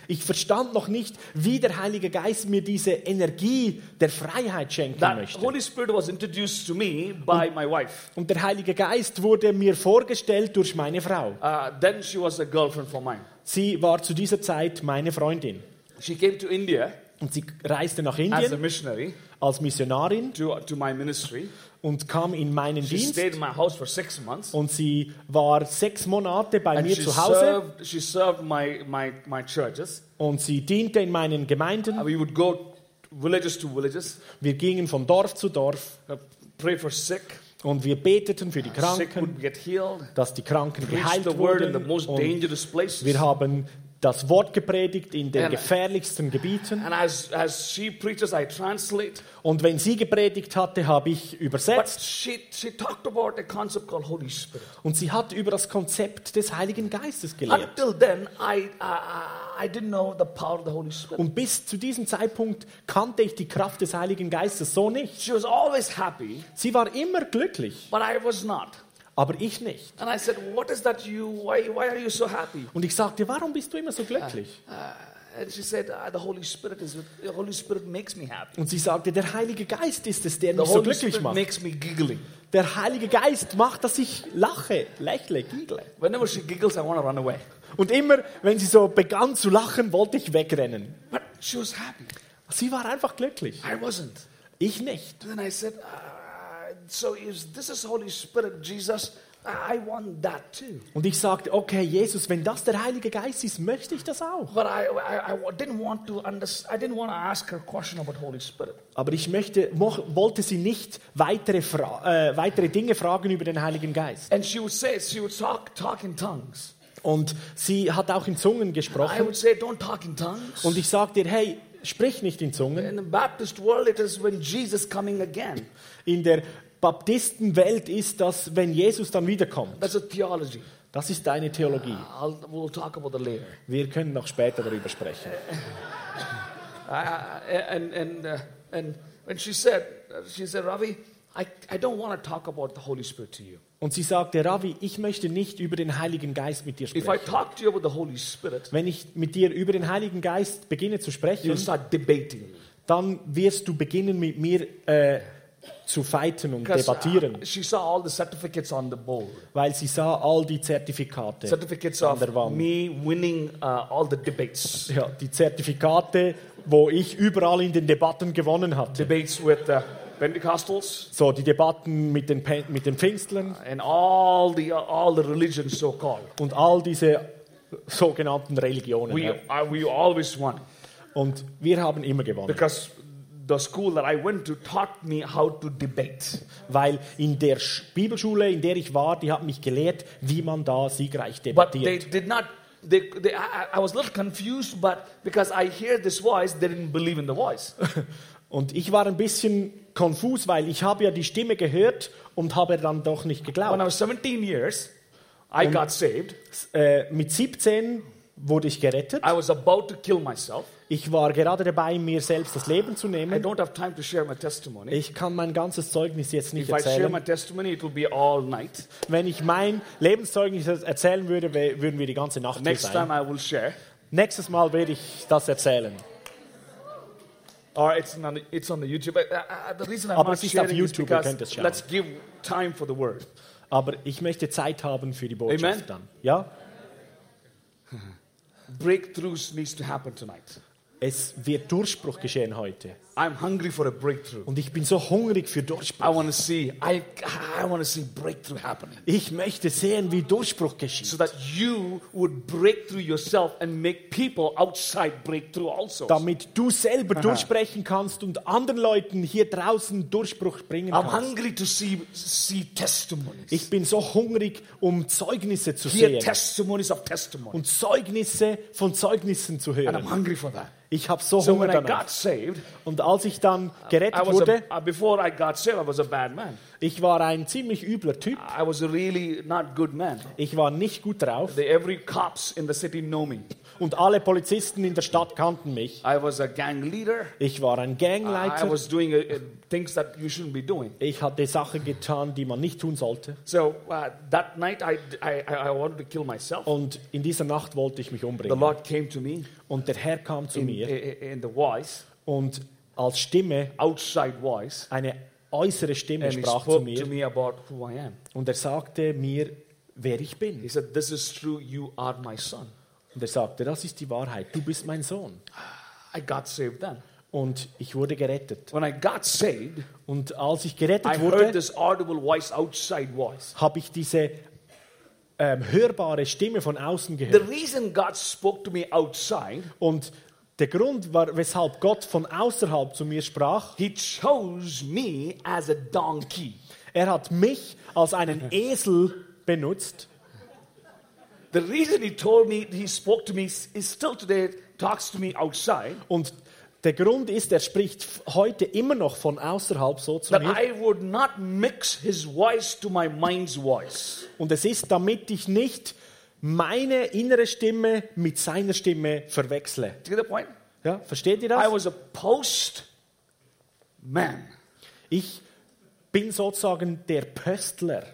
Ich verstand noch nicht, wie der Heilige Geist mir diese Energie der Freiheit schenken That möchte. Holy Spirit was introduced to me by my wife. Und der Heilige Geist wurde mir vorgestellt durch meine Frau. Uh, then she was a girlfriend for mine. Sie war zu dieser Zeit meine Freundin. She came to India Und sie reiste nach as a Indien missionary als Missionarin to, to my ministry. Und kam in meinen She Dienst. stayed in my house for six months. Und sie war sechs Monate bei And mir she zu Hause served, she served my, my, my churches. und sie diente in meinen Gemeinden. We would go villages to villages, Wir gingen von Dorf zu Dorf uh, pray for sick. und wir beteten für die Kranken, dass die Kranken geheilt wurden. Und wir haben das Wort gepredigt in den And- gefährlichsten Gebieten. And as, as she preaches. Und wenn sie gepredigt hatte, habe ich übersetzt. she, she. Und sie hat über das Konzept des Heiligen Geistes gelehrt. Und bis zu diesem Zeitpunkt kannte ich die Kraft des Heiligen Geistes so nicht. She was always happy, Sie war immer glücklich, but I was not. Aber ich nicht. And I said, What is that you? Why, why are you so happy? Und ich sagte, warum bist du immer so glücklich? Uh, and she said, uh, The Holy Spirit is, the Holy Spirit makes me happy. Und sie sagte, der Heilige Geist ist es, der The mich so Holy glücklich Spirit macht. makes me giggling. Der Heilige Geist macht, dass ich lache, lächle, giggle. Whenever she giggles, I want to run away. Und immer, wenn sie so begann zu lachen, wollte ich wegrennen. But she was happy. Sie war einfach glücklich. I wasn't. Ich nicht. And then I said, uh, So if this is Holy Spirit, Jesus, I want that too. Und ich sagte, okay, Jesus, wenn das der Heilige Geist ist, möchte ich das auch. But I, I, I didn't want to understand, I didn't want to ask her a question about Holy Spirit. Aber ich möchte, wollte sie nicht weitere, Fra äh, weitere Dinge fragen über den Heiligen Geist. And she would say, she would talk, talk in tongues. Und sie hat auch in Zungen I gesprochen. would say, don't talk in tongues. Und ich sagte ihr, hey, sprich nicht in Zungen. In der Baptistenwelt ist das, wenn Jesus dann wiederkommt. That's a theology. Das ist deine Theologie. I'll, we'll talk about that later. Wir können noch später darüber sprechen. I, I, and and uh, and when she said, she said, Ravi, I, I don't want to talk about the Holy Spirit to you. Und sie sagte, Ravi, ich möchte nicht über den Heiligen Geist mit dir If I sprechen. talk to you about the Holy Spirit, Wenn ich mit dir über den Heiligen Geist beginne zu sprechen, start debating me. dann wirst du beginnen mit mir äh, zu fighten und Because debattieren. uh, she saw all the certificates on the board. Weil sie sah all die Zertifikate Certificates an der Wand. me winning uh, all the debates. Ja, die Zertifikate, wo ich überall in den Debatten gewonnen hatte. Debates with uh, Pentecostals So, die Debatten mit den, Pen- mit den Pfingstlern and all the, all the religions so called. und all diese sogenannten Religionen. We, ja. uh, we always won. Und wir haben immer gewonnen. Because the school that I went to taught me how to debate. Weil in der Sch- Bibelschule, in der ich war, die hat mich gelehrt, wie man da siegreich But they debattiert. did not. They, they, I, I was a little confused, but because I hear this voice, they didn't believe in the voice. Und ich war ein bisschen konfus, weil ich habe ja die Stimme gehört und habe dann doch nicht when I geglaubt. was 17 years, I got saved. Äh, mit 17 wurde ich gerettet. I was about to kill myself. Ich war gerade dabei, mir selbst das Leben zu I nehmen. don't have time to share my testimony. Ich kann mein ganzes Zeugnis jetzt nicht If I share my erzählen. testimony, it will be all night. Wenn ich mein Lebenszeugnis erzählen würde, würden wir die ganze Nacht Next time sein. I will share. Nächstes Mal werde ich das erzählen. Or it's on the, it's on the YouTube. Uh, the reason I'm Aber es ist auf YouTube, ihr könnt es schauen. let's give time for the word. Aber ich möchte Zeit haben für die Botschaft Amen. dann. Ja? Breakthroughs needs to happen tonight. Es wird Durchbruch geschehen heute. I'm hungry for a breakthrough. Und ich bin so hungrig für I Durchbruch. want to see. I I want to see breakthrough happening. Ich möchte sehen, wie Durchbruch geschieht. so that you would break through yourself and make people outside break through also. Damit du selber durchsprechen kannst und anderen Leuten hier draußen Durchbruch bringen I'm kannst. hungry to see see testimonies. Ich bin so hungrig, um Zeugnisse zu Hear sehen. testimonies of testimonies. Und Zeugnisse von Zeugnissen zu And I'm hören. hungry for that. Ich habe so So Hunger when I danach. got saved, Und als ich dann I gerettet wurde, a, uh, before I got saved, I was a bad man. ich war ein ziemlich übler Typ. I was a really not good man. Ich war nicht gut drauf. The, every cops in the city know me. Und alle Polizisten in der Stadt kannten mich. I was a gang leader. Ich war ein I Gangleiter. was doing uh, uh, things that you shouldn't be doing. Ich hatte Sachen getan, die man nicht tun sollte. So uh, that night, I, I, I wanted to kill myself. Und in dieser Nacht wollte ich mich The umbringen. Lord came to me Und der Herr kam zu in, mir in, in the voice, und als Stimme, outside voice, eine äußere Stimme and he sprach zu spoke mir to me about who I am. und er sagte mir, wer ich He bin. said, This is true, you are my son. Und er sagte, das ist die Wahrheit, du bist mein Sohn. I got saved then. Und ich wurde gerettet. When I got saved, Und als ich I gerettet heard wurde, this audible voice, outside voice. habe ich diese ähm, hörbare Stimme von außen The gehört. reason God spoke to me outside, Und der Grund, war, weshalb Gott von außerhalb zu mir sprach, He chose me as a donkey. er hat mich als einen Esel benutzt. The reason He told me, He spoke to me, is still today talks to me outside, Und der Grund ist, er spricht heute immer noch von außerhalb so zu that mir. I would not mix His voice to my mind's voice. Und es ist, damit ich nicht meine innere Stimme mit seiner Stimme verwechsle. Do you get the point? Ja, versteht ihr I das? was a post man. Ich bin sozusagen der Pöstler.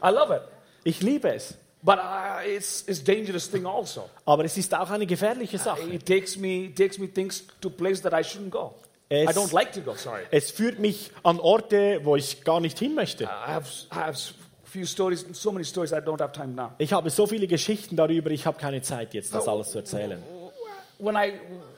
I love it. Ich liebe es. But uh, it's it's dangerous thing also. Aber es ist auch eine gefährliche Sache. It takes me takes me things to places that I shouldn't go. Es- I don't like to go. Sorry. Es führt mich an Orte, wo ich gar nicht hin möchte. I have I have few stories, so many stories. I don't have time now. Ich habe so viele Geschichten darüber, ich habe keine Zeit jetzt, das alles zu erzählen. When I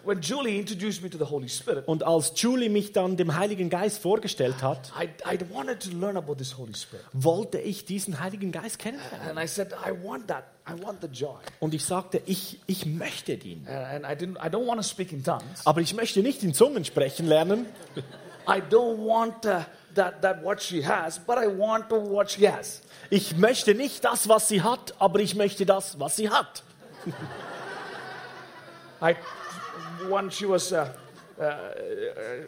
when Julie introduced me to the Holy Spirit, Und als Julie mich dann dem Heiligen Geist vorgestellt hat, I I wanted to learn about this Holy Spirit, wollte ich diesen Heiligen Geist kennenlernen. and I said I want that. I want the joy. Und ich sagte, ich, ich möchte ihn. And I didn't. I don't want to speak in tongues. Aber ich möchte nicht in Zungen sprechen lernen. I don't want uh, that that what she has, but I want to what she has. Ich möchte nicht das, was sie hat, aber ich möchte das, was sie hat. I, when she was, uh, uh, uh,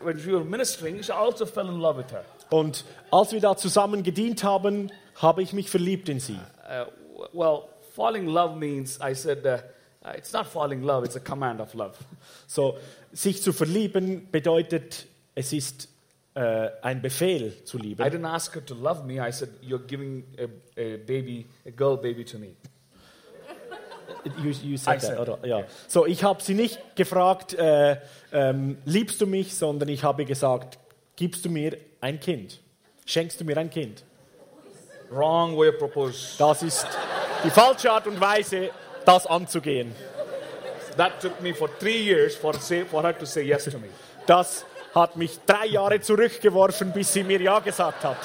when we were ministering, I also fell in love with her. Und als wir da zusammen gedient haben, habe ich mich verliebt in sie. Uh, well, falling in love means, I said, uh, uh, it's not falling in love, it's a command of love. So, sich zu verlieben bedeutet, es ist äh, ein Befehl zu I lieben. didn't ask her to love me. I said, you're giving a, a baby, a girl baby to me. You, you said I that, said, oder? Ja. So, ich habe sie nicht gefragt, äh, ähm, liebst du mich, sondern ich habe gesagt, gibst du mir ein Kind? Schenkst du mir ein Kind? Wrong way of propose. Das ist die falsche Art und Weise, das anzugehen. That took me for three years for, say, for her to say yes to me. Das hat mich drei Jahre zurückgeworfen, bis sie mir Ja gesagt hat.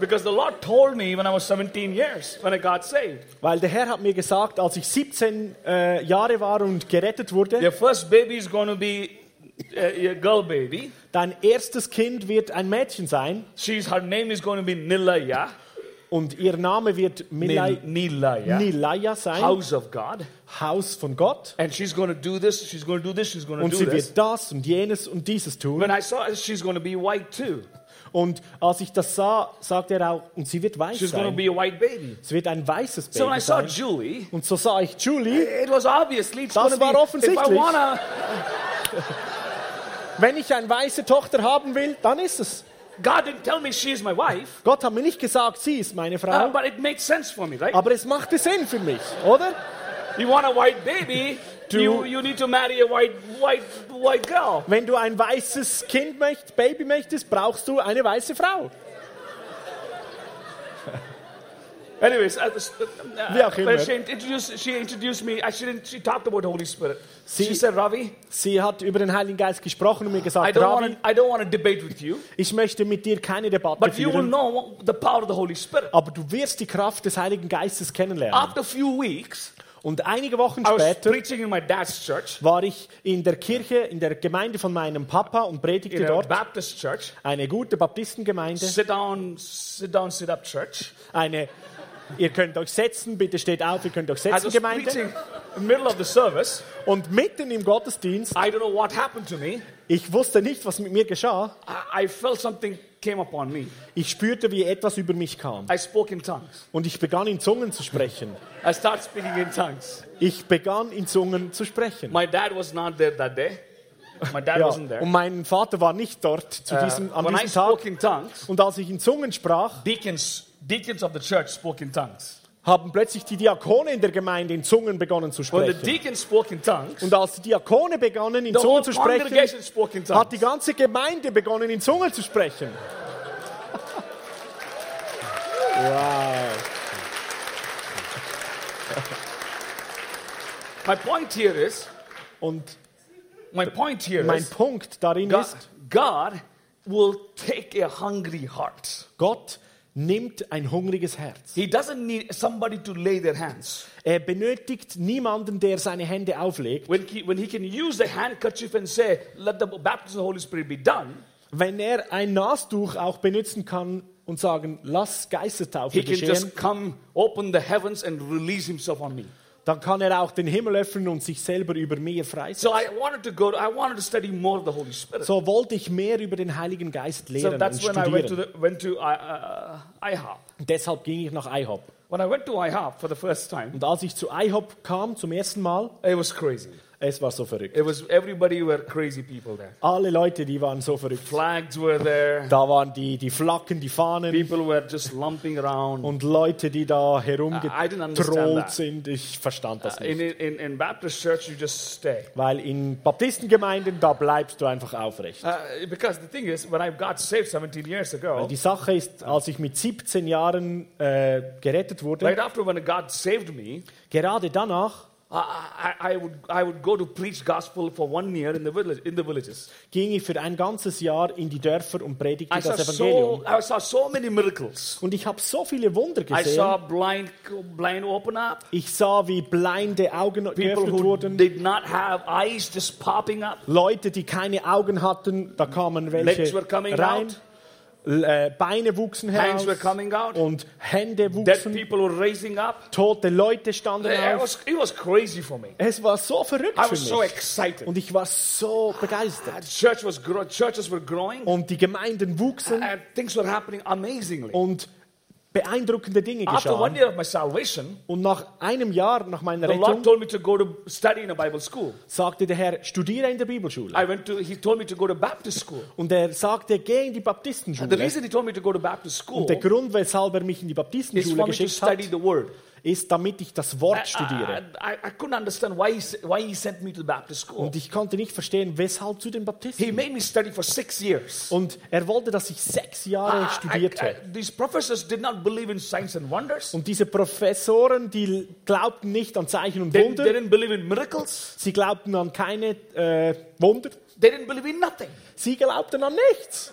Because the Lord told me when I was 17 years, when I got saved, Weil der Herr hat mir gesagt, als ich 17 äh, Jahre war und gerettet wurde, your first baby is going to be uh, a girl baby. dein erstes Kind wird ein Mädchen sein She's her name is going to be Nilaya. und ihr Name wird Milay Nil- Nilaya. Nilaya sein, House of God. Haus von Gott. And she's going to do this, she's going to do this, she's going to Und do sie this. wird das und jenes und dieses tun. When I saw it, she's going to be white too. Und als ich das sah, sagte er auch, und sie wird weiß She's sein. be a white baby. Sie wird ein weißes So when Baby I saw sein. Julie, Und so sah ich Julie. it was obviously it's Das be. war If I offensichtlich. wanna, Wenn ich eine weiße Tochter haben will, dann ist es. God didn't tell me she's my wife, Gott hat mir nicht gesagt, sie ist meine uh, Frau, but it makes sense for me, right? aber es machte Sinn für mich, oder? You want a white baby, Do- you, you need to marry a white white white girl. Wenn du ein weißes Kind möchtest, Baby möchtest, brauchst du eine weiße Frau. Anyways, uh, this- uh, Wie auch immer. she introduced she introduced me. I she didn't. She talked about the Holy Spirit. Sie- she said, Ravi, Sie hat über den Heiligen Geist gesprochen und mir I gesagt, don't Rabbi, want to I don't want to debate with you, ich möchte mit dir keine Debatte but you will führen, know the power of the Holy Spirit. aber du wirst die Kraft des Heiligen Geistes kennenlernen. After a few weeks, Und einige Wochen I was später war ich in der Kirche, in der Gemeinde von meinem Papa und predigte dort. Baptist church. Eine gute Baptistengemeinde. Sit down, sit down, sit up church. Eine, ihr könnt euch setzen, bitte steht auf, ihr könnt euch setzen, Gemeinde. middle of the service. Und mitten im Gottesdienst, I don't know what happened to me. ich wusste nicht, was mit mir geschah. I, I felt something came upon me. Ich spürte, wie etwas über mich kam. I spoke in tongues. Und ich begann in Zungen zu sprechen. I started speaking in tongues. Ich begann in Zungen zu sprechen. My dad was not there that day. My dad Ja, wasn't there. und mein Vater war nicht dort zu Uh, diesem, an when I diesem Tag. spoke in tongues, Und als ich in Zungen sprach, deacons, deacons of the church spoke in tongues. Haben plötzlich die Diakone in der Gemeinde in Zungen begonnen zu sprechen. deacons spoke in tongues, Und als die Diakone begannen in Zungen zu sprechen, hat die ganze Gemeinde begonnen in Zungen zu sprechen. Wow. My point here is, Und my point here mein is, Punkt darin God, ist, God will take a hungry heart. Gott nimmt ein hungriges Herz. He doesn't need somebody to lay their hands. Er benötigt niemanden, der seine Hände auflegt. When he, when he can use the handkerchief and say, let the baptism of the Holy Spirit be done, Wenn er ein Nastuch auch benutzen kann und sagen, lass Geistestaufe he can geschehen, just come, open the heavens and release himself on me. Dann kann er auch den Himmel öffnen und sich selber über mir freisetzen. So to. So wollte ich mehr über den Heiligen Geist So lehren und to, studieren. the, went to uh, uh, IHOP. Deshalb ging ich nach IHOP. When I went to IHOP for the first time, Und als ich zu IHOP kam zum ersten Mal, it was crazy. es war so verrückt. It was everybody were crazy people there. Alle Leute, die waren so verrückt. Flags were there. Da waren die, die Flaggen, die Fahnen People were just lumping around. und Leute, die da herumgetrollt sind. Ich verstand das Uh, in, nicht. in, in Baptist church, you just stay. Weil in Baptistengemeinden, da bleibst du einfach aufrecht. Uh, because the thing is, when I got saved 17 years ago, Die Sache ist, als ich mit 17 Jahren äh, gerettet wurde, right after when God saved me, gerade danach I, I, I would I would go to preach gospel for one year in the village in the villages. ging ich für ein ganzes Jahr in die Dörfer und predigte I saw das so Evangelium. I saw so many miracles. Und ich habe so viele Wunder I saw gesehen. blind blind open up. Ich sah, wie blinde Augen People geöffnet who wurden. did not have eyes just popping up. Leute, die keine Augen hatten, da kamen welche were coming rein. out. Äh, Beine wuchsen heraus und Hände wuchsen. people were raising up. Tote Leute standen It auf. was, it was crazy for me. Es war so verrückt I für was so mich. excited. Und ich war so begeistert. Church was grow, churches were growing, Und die Gemeinden wuchsen and things were happening amazingly. und beeindruckende Dinge After one geschahen. year of my salvation, Und nach einem Jahr nach meiner the Lord Rettung told me to go to study in a Bible school. sagte der Herr, studiere in der Bibelschule. I went to. He told me to go to Baptist school. Und er sagte, geh in die And the Baptistenschule. reason he told me to go to Baptist school Und der Grund, weshalb er mich in die is for Baptistenschule me to geschickt study hat, the Word. Ist, damit ich das Wort studiere. I, I, I couldn't understand why he, s- why he sent me to the Baptist school. Und ich konnte nicht verstehen, weshalb zu den He Baptisten. made me study for six years. Und er wollte, dass ich sechs Jahre I- I- studierte. these professors did not believe in signs and wonders. Und diese Professoren, die glaubten nicht an Zeichen und They, Wunder. they didn't believe in miracles. Sie glaubten an keine äh, Wunder. They didn't believe in nothing. Sie glaubten an nichts.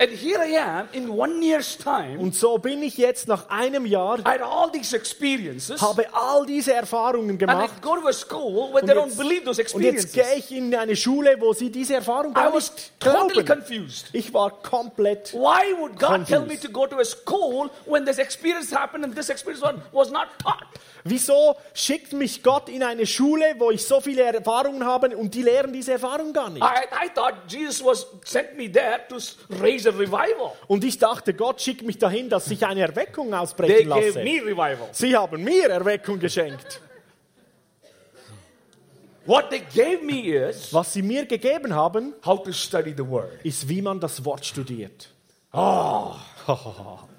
And here I am in one year's time. Und so bin ich jetzt nach einem Jahr, I had all these experiences. habe all diese Erfahrungen And I gemacht. go to a school where they Und don't jetzt, believe those und jetzt experiences. gehe ich in eine Schule, wo sie diese Erfahrung I gar was nicht totally glauben. confused. Ich war komplett. Why would God tell me Confused. to go to a school when this experience happened and this experience was- not taught? Wieso schickt mich Gott in eine Schule, wo ich so viele Erfahrungen habe und die lehren diese Erfahrung gar nicht? I, I thought Jesus was sent me there to raise. Und ich dachte, Gott schickt mich dahin, dass ich eine Erweckung ausbrechen lasse. Sie haben mir Erweckung geschenkt. What they gave me is Was sie mir gegeben haben, how to study the word. ist, wie man das Wort studiert.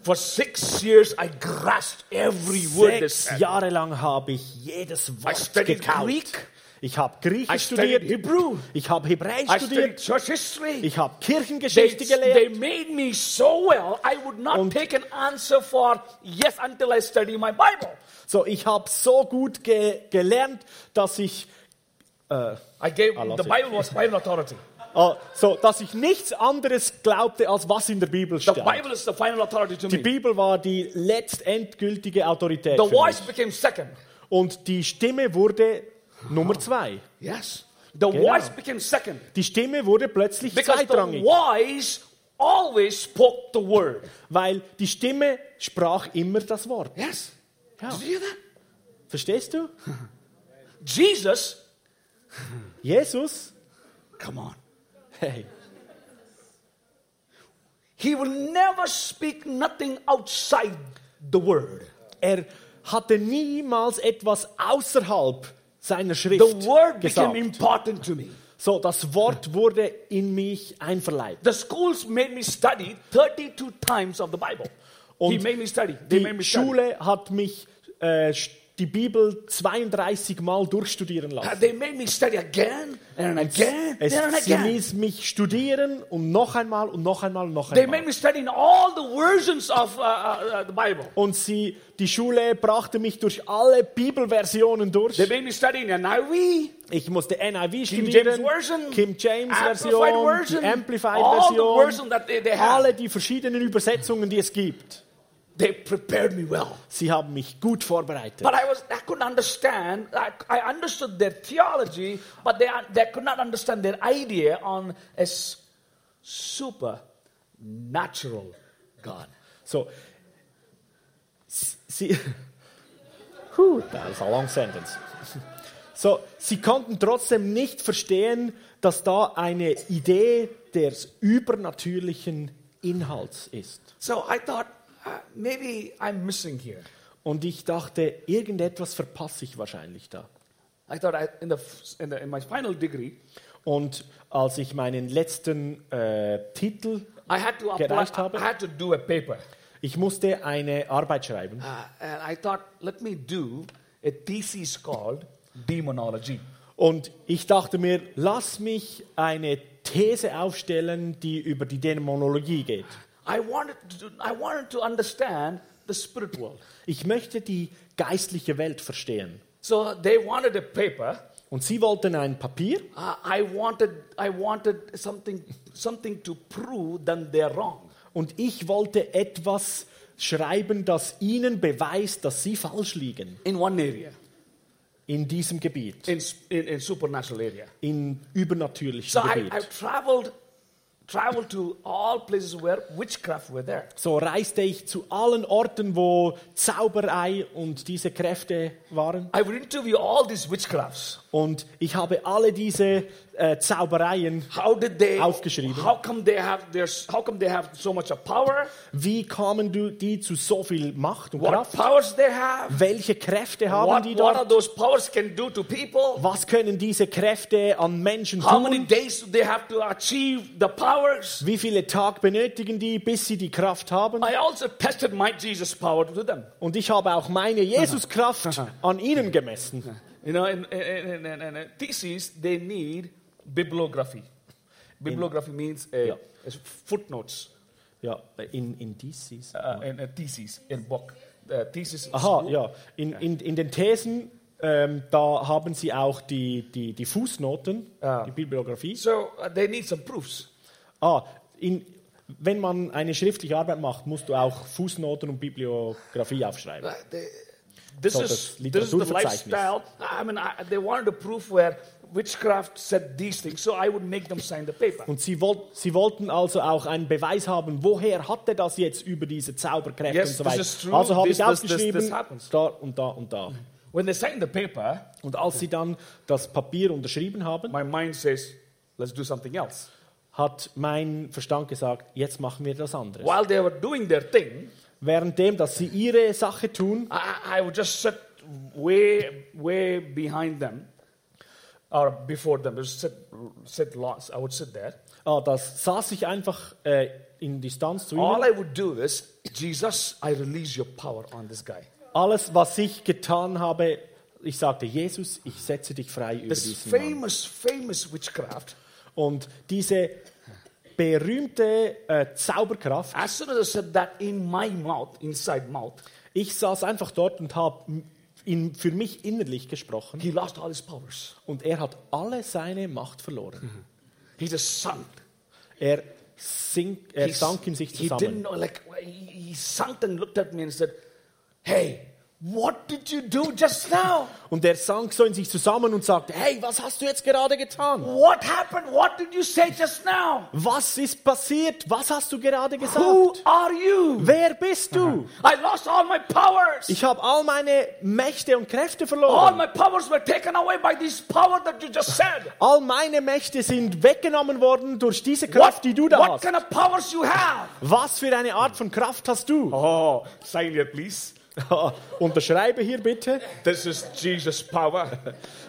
For six years, I grasped every word Sechs. Jahre lang habe ich jedes I Wort studied gekaut. Greek. Ich habe Griechisch studiert. Hebrew. Ich habe Hebräisch studiert. church history. Ich habe They, Kirchengeschichte they gelehrt. made me so well, I would not Und- take an answer for yes until I study my Bible. So, ich habe so gut ge gelernt, dass ich, I gave lost the. Bible was Bible authority. äh, so, dass ich nichts anderes glaubte, als was in der Bibel The steht. Bible is the final authority to Die. Bibel war die letztendgültige Autorität. The für voice mich. became second. Und die Stimme wurde Nummer zwei. Yes. The Genau. voice became second. Die Stimme wurde plötzlich Because the zweitrangig, voice always spoke the word. weil die Stimme sprach immer das Wort. Yes. Ja. Did you hear that? Verstehst du? Jesus, Jesus, come on. hey, He will never speak nothing outside the word. er hatte niemals etwas außerhalb seiner Schrift The word became gesagt. important to me. So, das Wort wurde in mich einverleibt. The schools made me study 32 times of the Bible. he Und made me study. They made Die me study. Schule hat mich äh, die Bibel 32 Mal durchstudieren lassen. They made me study again and again Es, and sie ließ mich studieren und noch einmal und noch einmal und noch They made einmal. me study in all the versions of uh, uh, uh, the Bible. Und sie, die Schule brachte mich durch alle Bibelversionen durch. They made me study in NIV, Ich musste NIV King studieren, James Version, Kim James Amplified Version, Version, die Amplified all the Version, that they, they have. alle die verschiedenen Übersetzungen, die es gibt. They prepared me well. Sie haben mich gut vorbereitet. But I was I couldn't understand. I, I understood their theology, but they they could not understand their idea on a supernatural God. So, sie, Puh, that was a long sentence. So, sie konnten trotzdem nicht verstehen, dass da eine Idee des übernatürlichen Inhalts ist. So I thought maybe I'm missing here. Und ich dachte, irgendetwas verpasse ich wahrscheinlich da. I thought I, in the in, the, in my final degree, Und als ich meinen letzten äh, Titel, I had to apply, Gereicht habe? I had to do a paper, ich musste eine Arbeit schreiben. uh, and I thought let me do a thesis called demonology. Und ich dachte mir, lass mich eine These aufstellen, die über die Dämonologie geht. I wanted to I wanted to understand the spirit world. Ich möchte die geistliche Welt verstehen. So they wanted a paper. Und sie wollten ein Papier Uh, I wanted I wanted something something to prove that they're wrong. und ich wollte etwas schreiben, das ihnen beweist, dass sie falsch liegen in one area, in diesem Gebiet, in in, in supernatural area. in übernatürlichen So I, Gebiet. I traveled traveled to all places where witchcraft were there. So reiste ich zu allen Orten, wo Zauberei und diese Kräfte waren. I would interview all these witchcrafts. Und ich habe alle diese äh, Zaubereien How they? Aufgeschrieben. How come they have their? How come they have so much power? Wie kamen du, die zu so viel Macht und What Kraft? powers they have? Welche Kräfte haben What, die what are dort? those powers can do to people? Was können diese Kräfte an Menschen How many tun? days do they have to achieve the powers? Wie viele Tage benötigen die, bis sie die Kraft haben? I also tested my Jesus power to them. Und ich habe auch meine Jesuskraft an ihnen gemessen. You know, in, in, in, in, in a thesis, they need bibliography. Bibliography means uh, Yeah. footnotes Ja, in, in dieses. uh, in a thesis, in book. The thesis is Aha, ja. In, in, in den Thesen, ähm, da haben sie auch die, die, die Fußnoten, Ja. die Bibliografie. So uh, they need some proofs. Ah, in, wenn man eine schriftliche Arbeit macht, musst du auch Fußnoten und Bibliografie aufschreiben. They- This So is das this is the lifestyle. I mean, I, they wanted to prove where witchcraft said these things, so I would make them sign the paper. Und sie, woll, sie wollten also auch einen Beweis haben, woher hat er das jetzt über diese Zauberkräfte Yes, und so this weiter. Also habe This- ich this- this- aufgeschrieben, this happens. da und da und da. When they signed the paper, Und als sie dann das Papier unterschrieben haben, my mind says, "Let's do something else." Hat mein Verstand gesagt, jetzt machen wir das andere. While they were doing their thing, Währenddem, dass sie ihre Sache tun, I, I would just sit way, way behind them, or before them. Just sit, sit lost. I would sit there. ah, das saß ich einfach äh, in Distanz zu All ihnen. I would do is, Jesus, I release your power on this guy. Alles, was ich getan habe, ich sagte, Jesus, ich setze dich frei über This diesen Mann. famous, famous witchcraft. Und diese berühmte äh, Zauberkraft, As soon as I said that in my mouth, inside mouth, ich saß einfach dort und habe ihn für mich innerlich gesprochen he lost all his powers. und er hat alle seine Macht verloren. He just sunk. Er, sink, er He- sank in sich He didn't zusammen. know, like, he sunk and looked at me and said, Hey, what did you do just now? Und er sank so in sich zusammen und sagte, hey, was hast du jetzt gerade getan? What happened? What did you say just now? Was ist passiert? Was hast du gerade Who gesagt? are you? Wer bist du? I lost all my powers. Ich habe all meine Mächte und Kräfte All verloren. my powers were taken away by this power that you just said. All meine Mächte sind weggenommen worden durch diese Kraft, die du da what hast. kind of powers you have? Was für eine Art von Kraft hast du? Oh, here, please. Unterschreibe hier bitte. This is Jesus' power.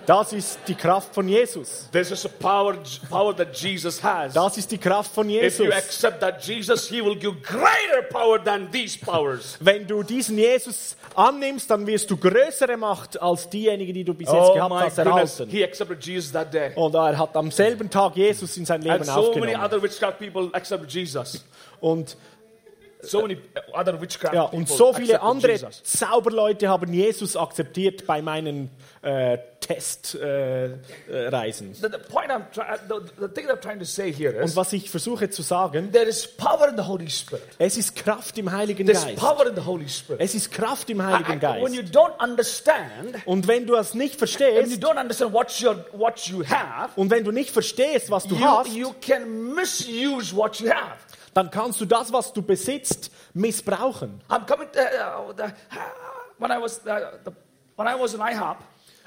Das ist die Kraft von Jesus. This is a power, power that Jesus has. Das ist die Kraft von If Jesus. you accept that Jesus, He will give greater power than these powers. Wenn du diesen Jesus annimmst, dann wirst du größere Macht als diejenige, die du bis jetzt Oh gehabt hast, erhalten. He accepted Jesus that day. Und er hat am selben Tag Jesus in sein Leben And so many aufgenommen. other witchcraft people accept Jesus. Und, So many other witchcraft ja, und so viele andere Jesus. Zauberleute haben Jesus akzeptiert bei meinen äh, Testreisen. Äh, here Und was ich versuche zu sagen, there is power in the Holy Spirit. es ist Kraft im Heiligen There's Geist. power in the Holy Spirit. Es ist Kraft im I- Heiligen I- when Geist. you don't understand, Und wenn du es nicht when you verstehst don't understand what you what you have, und wenn du nicht verstehst, was du you, hast, you can misuse what you have. Dann kannst du das, was du besitzt, missbrauchen. I'm coming. To, uh, the, when I was uh, the, when I was in IHOP,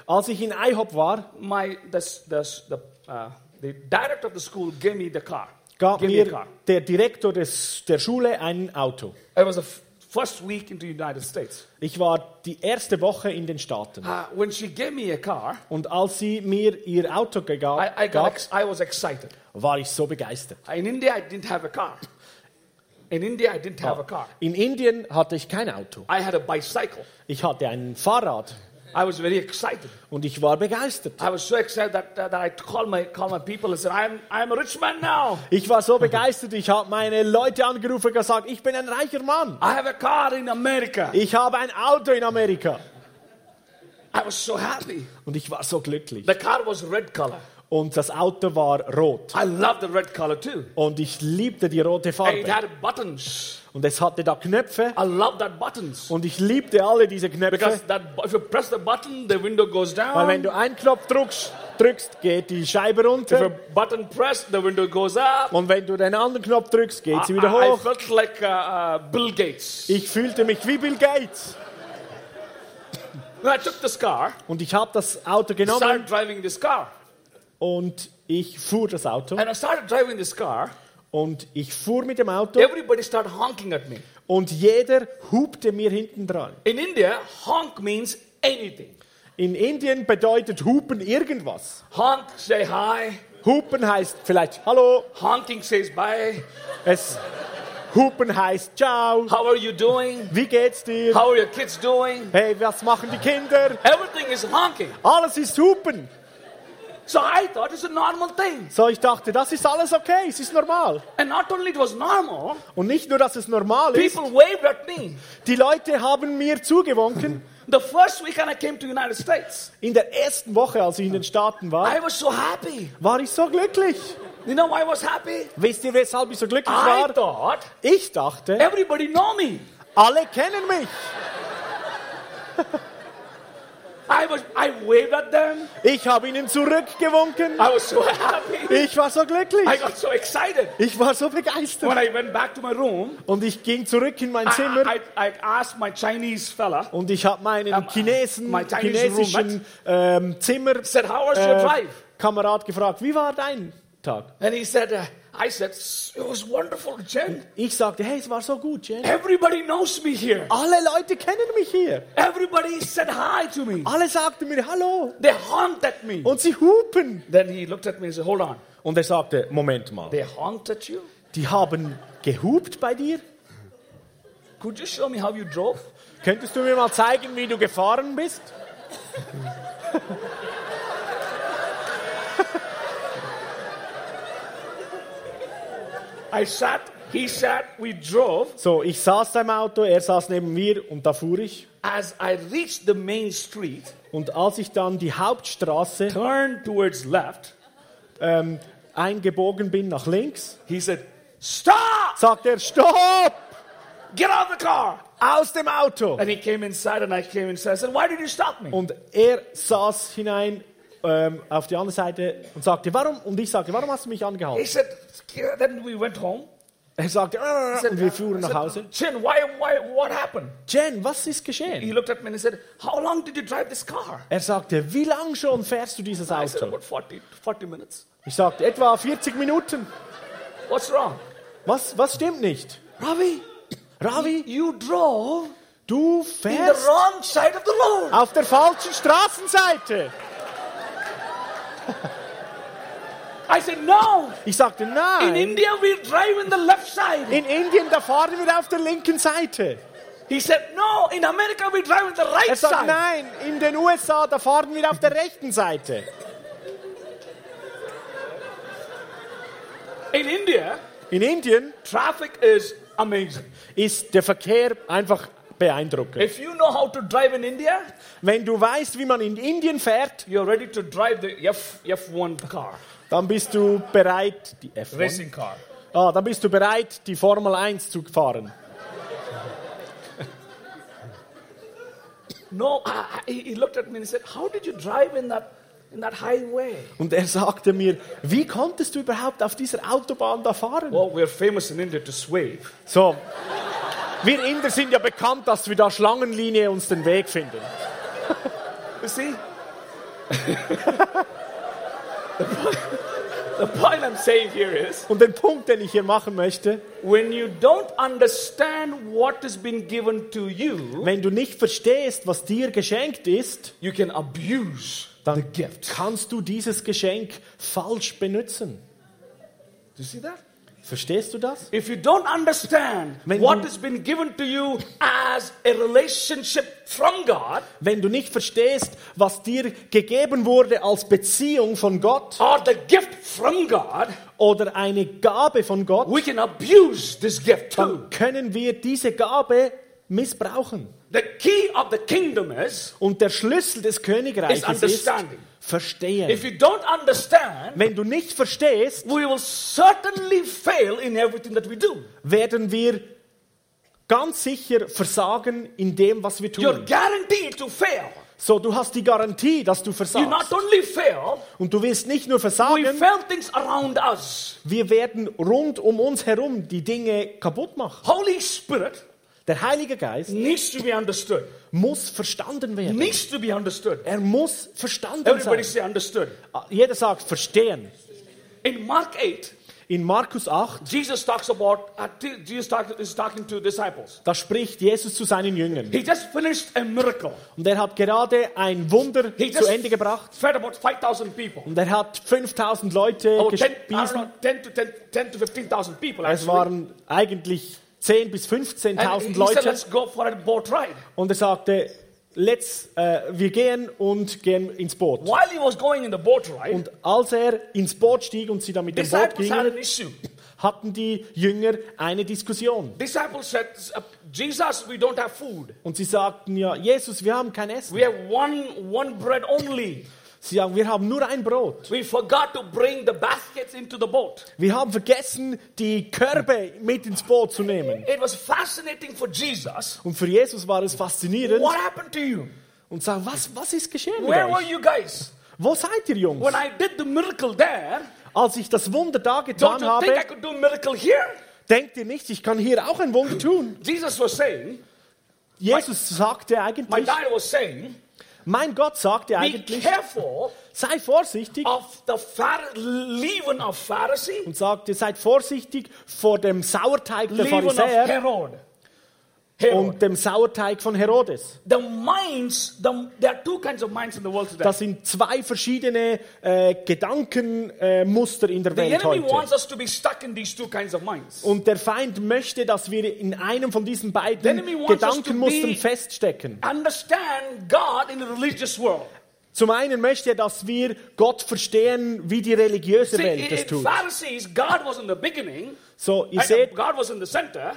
Als ich in IHOP war, my this, this, the uh, the director of the school gave me the car. gab a mir car. der Direktor des, der Schule ein Auto. It was the f- first week into the United States. Ich war die erste Woche in den Staaten. Uh, when she gave me a car, Und als sie mir ihr Auto I, gegab, I, got gab, I was excited. war ich so begeistert. In India, I didn't have a car. In India, I didn't have a car. In Indien hatte ich kein Auto. I had a bicycle. Ich hatte ein Fahrrad I was very excited. und ich war begeistert. I was so excited that, that, I called my, called my people and said, I'm, I'm a rich man now. Ich war so begeistert, ich habe meine Leute angerufen und gesagt, ich bin ein reicher Mann. I have a car in America. Ich habe ein Auto in Amerika. I was so happy. Und ich war so glücklich. The car was red color. Und das Auto war rot. I love the red color too. Und ich liebte die rote And it Farbe. had buttons. Und es hatte da Knöpfe. I love that buttons. Und ich liebte alle diese Because Knöpfe. that, if you press the button, the window goes Weil wenn down. du einen Knopf drückst, drückst, geht die Scheibe If a runter. button pressed, the window goes up. Und wenn du den anderen Knopf drückst, geht sie wieder I, I hoch. felt like uh, uh, Bill Gates. Ich fühlte mich wie Bill Gates. I took this car, Und ich habe das Auto genommen started driving this car. und ich fuhr das Auto. And I started driving this car. Und ich fuhr mit dem Auto Everybody started honking at me. und jeder hupte mir hinten dran. In India, honk means anything. In Indien bedeutet hupen irgendwas. Honk, say hi. Hupen heißt vielleicht Hallo. Honking says bye. Es Hupen heißt Ciao. How are you doing? Wie geht's dir? How are your kids doing? Hey, was machen die Kinder? Everything is honking. Alles ist Hupen. So I thought it's a normal thing. So, ich dachte, das ist alles okay, es ist normal. And not only it was normal, Und nicht nur, dass es normal ist, people waved at me. die Leute haben mir zugewunken. The first weekend I came to United States, In der ersten Woche, als ich in den Staaten war, I was so happy. war ich so glücklich. You know why I was happy? Wisst ihr, weshalb ich so glücklich I war? thought Ich dachte, everybody know me. alle kennen mich. I was I waved at them. Ich habe ihnen zurückgewunken. I was so happy. Ich war so glücklich. I got so excited. Ich war so When begeistert. I went back to my room, Und ich ging zurück in mein I, Zimmer I, I asked my Chinese fella, und ich habe meinen Chinesen, my Chinese chinesischen ähm, Zimmer said, "How was your äh, drive?" Kamerad gefragt, wie war dein Tag? And he said, uh, I said, it was wonderful, Jen. Ich sagte, hey, es war so gut, Jen. Everybody knows me here. Alle Leute kennen mich hier. Everybody said hi to me. Alle sagten mir Hallo. They haunted me. Und sie hupen. Then he looked at me and said, Hold on. Und er sagte, Moment mal, They haunted you? die haben gehupt bei dir? Could you show me how you drove? Könntest du mir mal zeigen, wie du gefahren bist? I sat, he sat, we drove. So, ich saß im Auto, er saß neben mir und da fuhr ich. As I reached the main street, Und als ich dann die Hauptstraße turned towards left, ähm, eingebogen bin nach links, he said, Stop! sagt er, Stopp! Get out of the car! Aus dem Auto! And he came inside and I came inside. I said, Why did you stop me? Und er saß hinein ähm, auf die andere Seite und sagte, warum? Und ich sagte, warum hast du mich He angehalten? said, Then we went home. Er sagte, "Äh", said, und wir I fuhren nach Hause. Chin, why, why, what happened? Jen, was ist He geschehen? looked at me and he said, How long did you drive this car? Er sagte, wie lang schon fährst du dieses I said, Auto? About 40, 40 minutes. Ich sagte, etwa 40 Minuten. What's wrong? Was, was stimmt nicht? Ravi, Ravi, you drove du in the fährst wrong side of the road. auf der falschen Straßenseite. I said, No. Ich sagte, In. India, we drive in the left side. In Indien, da fahren wir auf der linken Seite. He said, No. In America, we drive in the right Er sagt, side. nein, in den USA, da fahren wir auf der rechten Seite. In India, In Indien traffic is amazing. ist der Verkehr einfach beeindruckend. If you know how to drive in India, Wenn du weißt, wie man in Indien fährt, you're ready to drive the F, F1 car, dann bist du bereit, die F1, racing car. ah, dann bist du bereit, die Formel 1 zu fahren. No, he looked at me and he said, How did you drive in that, in that highway? Und er sagte mir, wie konntest du überhaupt auf dieser Autobahn da fahren? Well, we're famous in India to swerve. So, wir Inder sind ja bekannt, dass wir da Schlangenlinie uns den Weg finden. You see? the, point, I'm saying here is Und den Punkt, den ich hier machen möchte, when you don't understand what has been given to you, wenn du nicht verstehst, was dir geschenkt ist, you can abuse dann the gift. kannst du dieses Geschenk falsch benutzen. Do you see that? Verstehst du das? If you don't understand Wenn what du- has been given to you as a relationship from God Wenn du nicht verstehst, was dir gegeben wurde als Beziehung von Gott or the gift from God, oder eine Gabe von Gott, we can abuse this gift too. dann können wir diese Gabe missbrauchen. The key of the kingdom is Und der Schlüssel des is Königreiches ist. Verstehen. If you don't understand, Wenn du nicht verstehst, we will certainly fail in everything that we do. werden wir ganz sicher versagen in dem, was wir You're tun. guaranteed to fail. So, du hast die Garantie, dass du You versagst. not only fail, Und du wirst nicht nur versagen, fail things around us. wir werden rund um uns herum die Dinge kaputt machen. Holy Spirit Der Heilige Geist needs to be understood. muss verstanden werden. Needs to be understood. Er muss verstanden Everybody sein. say understood. Jeder sagt verstehen. In Mark 8, In Markus 8, Jesus talks about, uh, Jesus talk, is talking to disciples. da spricht Jesus zu seinen Jüngern. He just finished a miracle. Und er hat gerade ein Wunder He zu Ende gebracht. fed about 5,000 people. Und er hat 5000 Leute Oh, 10, I don't know, gespiesen. 10 to 10, 10 to 15,000 people. Es waren eigentlich 10.000 bis And 15.000 he said, Leute. ride. Und er sagte, let's, äh, wir gehen und gehen ins Boot. While he was going in the boat ride, Und als er ins Boot stieg und sie dann mit dem Boot gingen, hatten die Jünger eine Diskussion. Said, Jesus, we don't have food. Und sie sagten ja, Jesus, wir haben kein Essen. We have one, one bread only. Sie sagen, wir haben nur ein Brot. We forgot to bring the baskets into the boat. Wir haben vergessen, die Körbe mit ins Boot zu nehmen. It was fascinating for Jesus. Und für Jesus war es faszinierend What happened to you? und sagen, was, was ist geschehen Where were you guys? Wo seid ihr, Jungs? When I did the miracle there, Als ich das Wunder da don't getan you think I habe, could do a miracle here? denkt ihr nicht, ich kann hier auch ein Wunder tun? Jesus was saying, Jesus sagte my eigentlich, dad was saying, mein Gott sagte be eigentlich, sei vorsichtig und sagte, seid vorsichtig vor dem Sauerteig der Pharisäer Herod. Und dem Sauerteig von Herodes. The minds, the, there are two kinds of minds in the world today. Das sind zwei verschiedene äh, Gedankenmuster äh, in der The Welt enemy wants heute. us to be stuck in these two kinds of minds. Und der Feind möchte, dass wir in einem von diesen beiden Gedankenmustern feststecken. Understand God in the religious world. Zum einen möchte er, dass wir Gott verstehen, wie die religiöse See, Welt es in tut. Pharisees, God was in the beginning. So, ihr seht, God was in the center.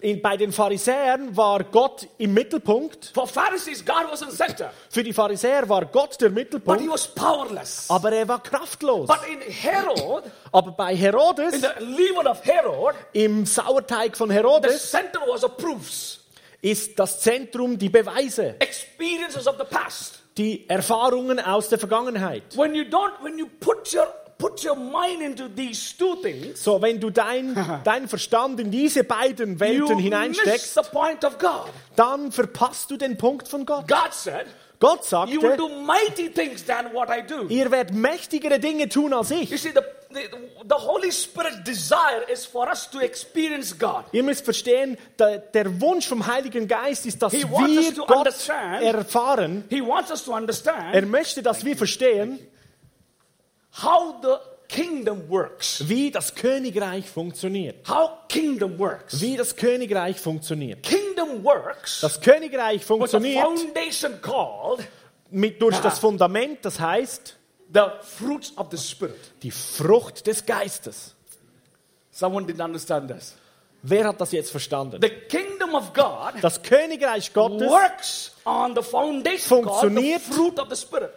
In, bei den Pharisäern war Gott im Mittelpunkt. For Pharisees, God was in center, Für die Pharisäer war Gott der but he Mittelpunkt, was powerless. aber er war kraftlos. But in Herod, Aber bei Herodes, Herod, im Sauerteig von Herodes, ist das Zentrum die Beweise, experiences of the past. die Erfahrungen aus der Vergangenheit. When you don't, when you put your put your mind into these two things, So, wenn du dein, deinen Verstand in diese beiden Welten hineinsteckst, the point of God. dann verpasst du den Punkt von Gott. God said, Gott "You will sagte, do mighty things than what I do." ihr werdet mächtigere Dinge tun als You ich. see, the, the, the Holy Spirit's desire is for us to experience God. Ihr müsst verstehen, der, der Wunsch vom Heiligen Geist ist, dass He wants us wir to Gott understand. erfahren. He wants us to Er understand möchte, dass wir verstehen, how the kingdom works. wie das Königreich funktioniert. How kingdom works. Wie das Königreich funktioniert. Kingdom works Das Königreich with a funktioniert foundation called mit, durch das Fundament, das heißt the fruits of the Spirit. die Frucht des Geistes. Someone didn't understand this. Wer hat das jetzt verstanden? The kingdom of God Das Königreich Gottes works on the foundation called the Funktioniert. fruit of the Spirit.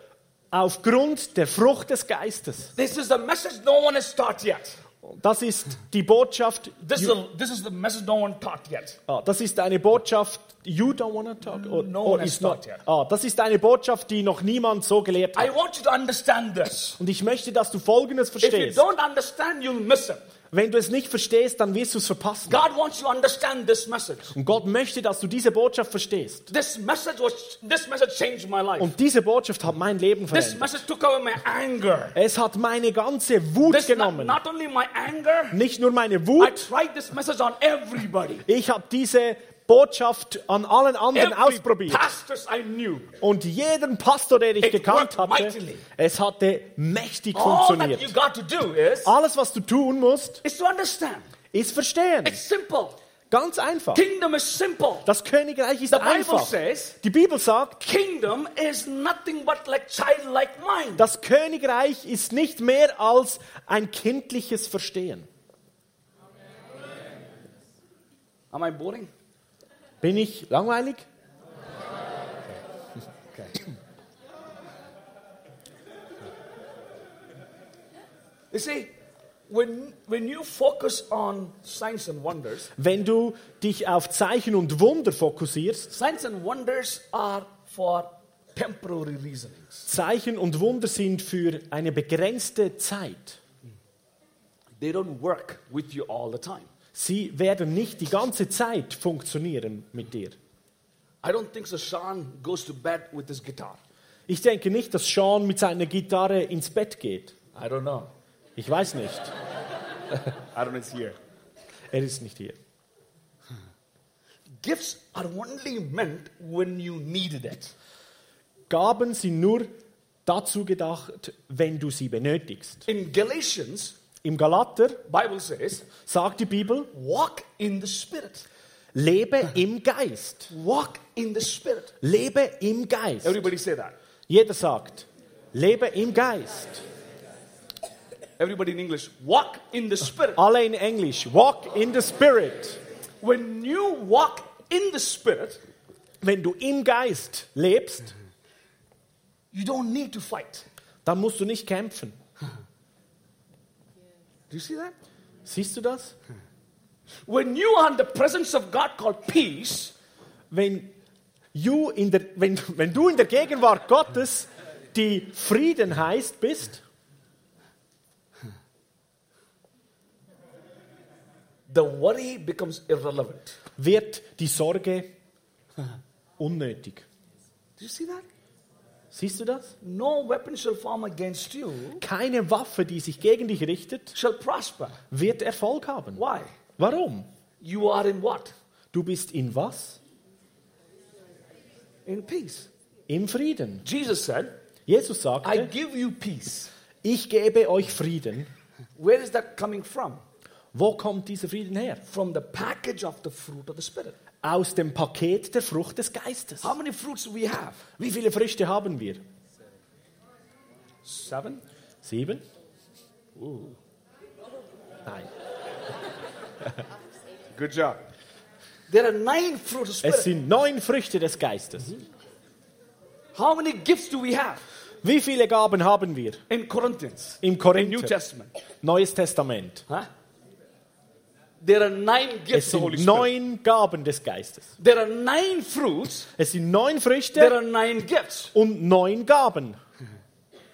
Aufgrund der Frucht des Geistes. This is the message no one has taught yet. Das ist die Botschaft. This, is, the, this is the message no one taught yet. Ah, das ist eine Botschaft. You don't wanna talk. Or, No or one is not. yet. Ah, das ist eine Botschaft, die noch niemand so gelehrt hat. I want you to understand this. Und ich möchte, dass du Folgendes If you verstehst. don't understand, you'll miss it. Wenn du es nicht verstehst, dann wirst du es verpassen. God wants you to understand this message. Und Gott möchte, dass du diese Botschaft verstehst. This message was this message changed my life. Und diese Botschaft hat mein Leben This verändert. message took away my anger. Es hat meine ganze Wut This not, genommen. not only my anger, Nicht nur meine I Wut. tried this message on everybody. Ich habe diese Botschaft an allen anderen Every ausprobiert. knew. Und jeden Pastor, den ich gekannt hatte, mightily. es hatte mächtig All funktioniert. got to do is, Alles, was du tun musst, is to understand. ist verstehen. It's simple. Ganz einfach. Kingdom is simple. Das Königreich ist The Bible einfach. says Die Bibel sagt, kingdom is nothing but like mind. das Königreich ist nicht mehr als ein kindliches Verstehen. Am I boring? Bin ich langweilig? You see, when, when you focus on signs and wonders, Wenn du dich auf Zeichen und Wunder fokussierst, signs and wonders are for temporary reasonings. Zeichen und Wunder sind für eine begrenzte Zeit. They don't work with you all the time. Sie werden nicht die ganze Zeit funktionieren mit dir. I don't think so Sean goes to bed with his guitar. Ich denke nicht, dass Sean mit seiner Gitarre ins Bett geht. I don't know. Ich weiß nicht. I don't know it's here. Er ist nicht hier. Gifts are only meant when you needed it. Gaben sind nur dazu gedacht, wenn du sie benötigst. In Galatians, Im Galater Bible says, sagt die Bibel, walk in the spirit. lebe im Geist. Walk in the spirit. Lebe im Geist. Everybody say that. Jeder sagt, lebe im Geist. Everybody in English, walk in the spirit. Alle in Englisch, walk in the Spirit. When you walk in the spirit, Wenn du im Geist lebst, you don't need to fight. dann musst du nicht kämpfen. Do you see that? Siehst du das? When you are in the presence of God called peace, Wenn, you in der, wenn, wenn du in der Gegenwart Gottes, die Frieden heißt, bist, the worry becomes irrelevant. wird die Sorge unnötig. Do you see that? Siehst du das? No weapon shall form against you Keine Waffe, die sich gegen dich richtet, shall prosper. wird Erfolg haben. Why? Warum? You are in what? Du bist in was? In peace. Im Frieden. Jesus said, Jesus I sagte, give you peace. ich gebe euch Frieden. Where is that coming from? Wo kommt dieser Frieden her? From the package of the fruit of the Spirit. Aus dem Paket der Frucht des Geistes. How many fruits do we have? Wie viele Früchte haben wir? Seven. Sieben? Nein. Good job. There are nine fruits of Es Spirit. sind neun Früchte des Geistes. How many gifts do we have Wie viele Gaben haben wir in Corinthians? im In New Korinther? Testament. Neues Testament. Huh? There are nine Es gifts of the Holy sind Spirit. neun Gaben des Geistes. There are nine fruits. Es sind neun There Früchte are nine gifts. und neun Gaben.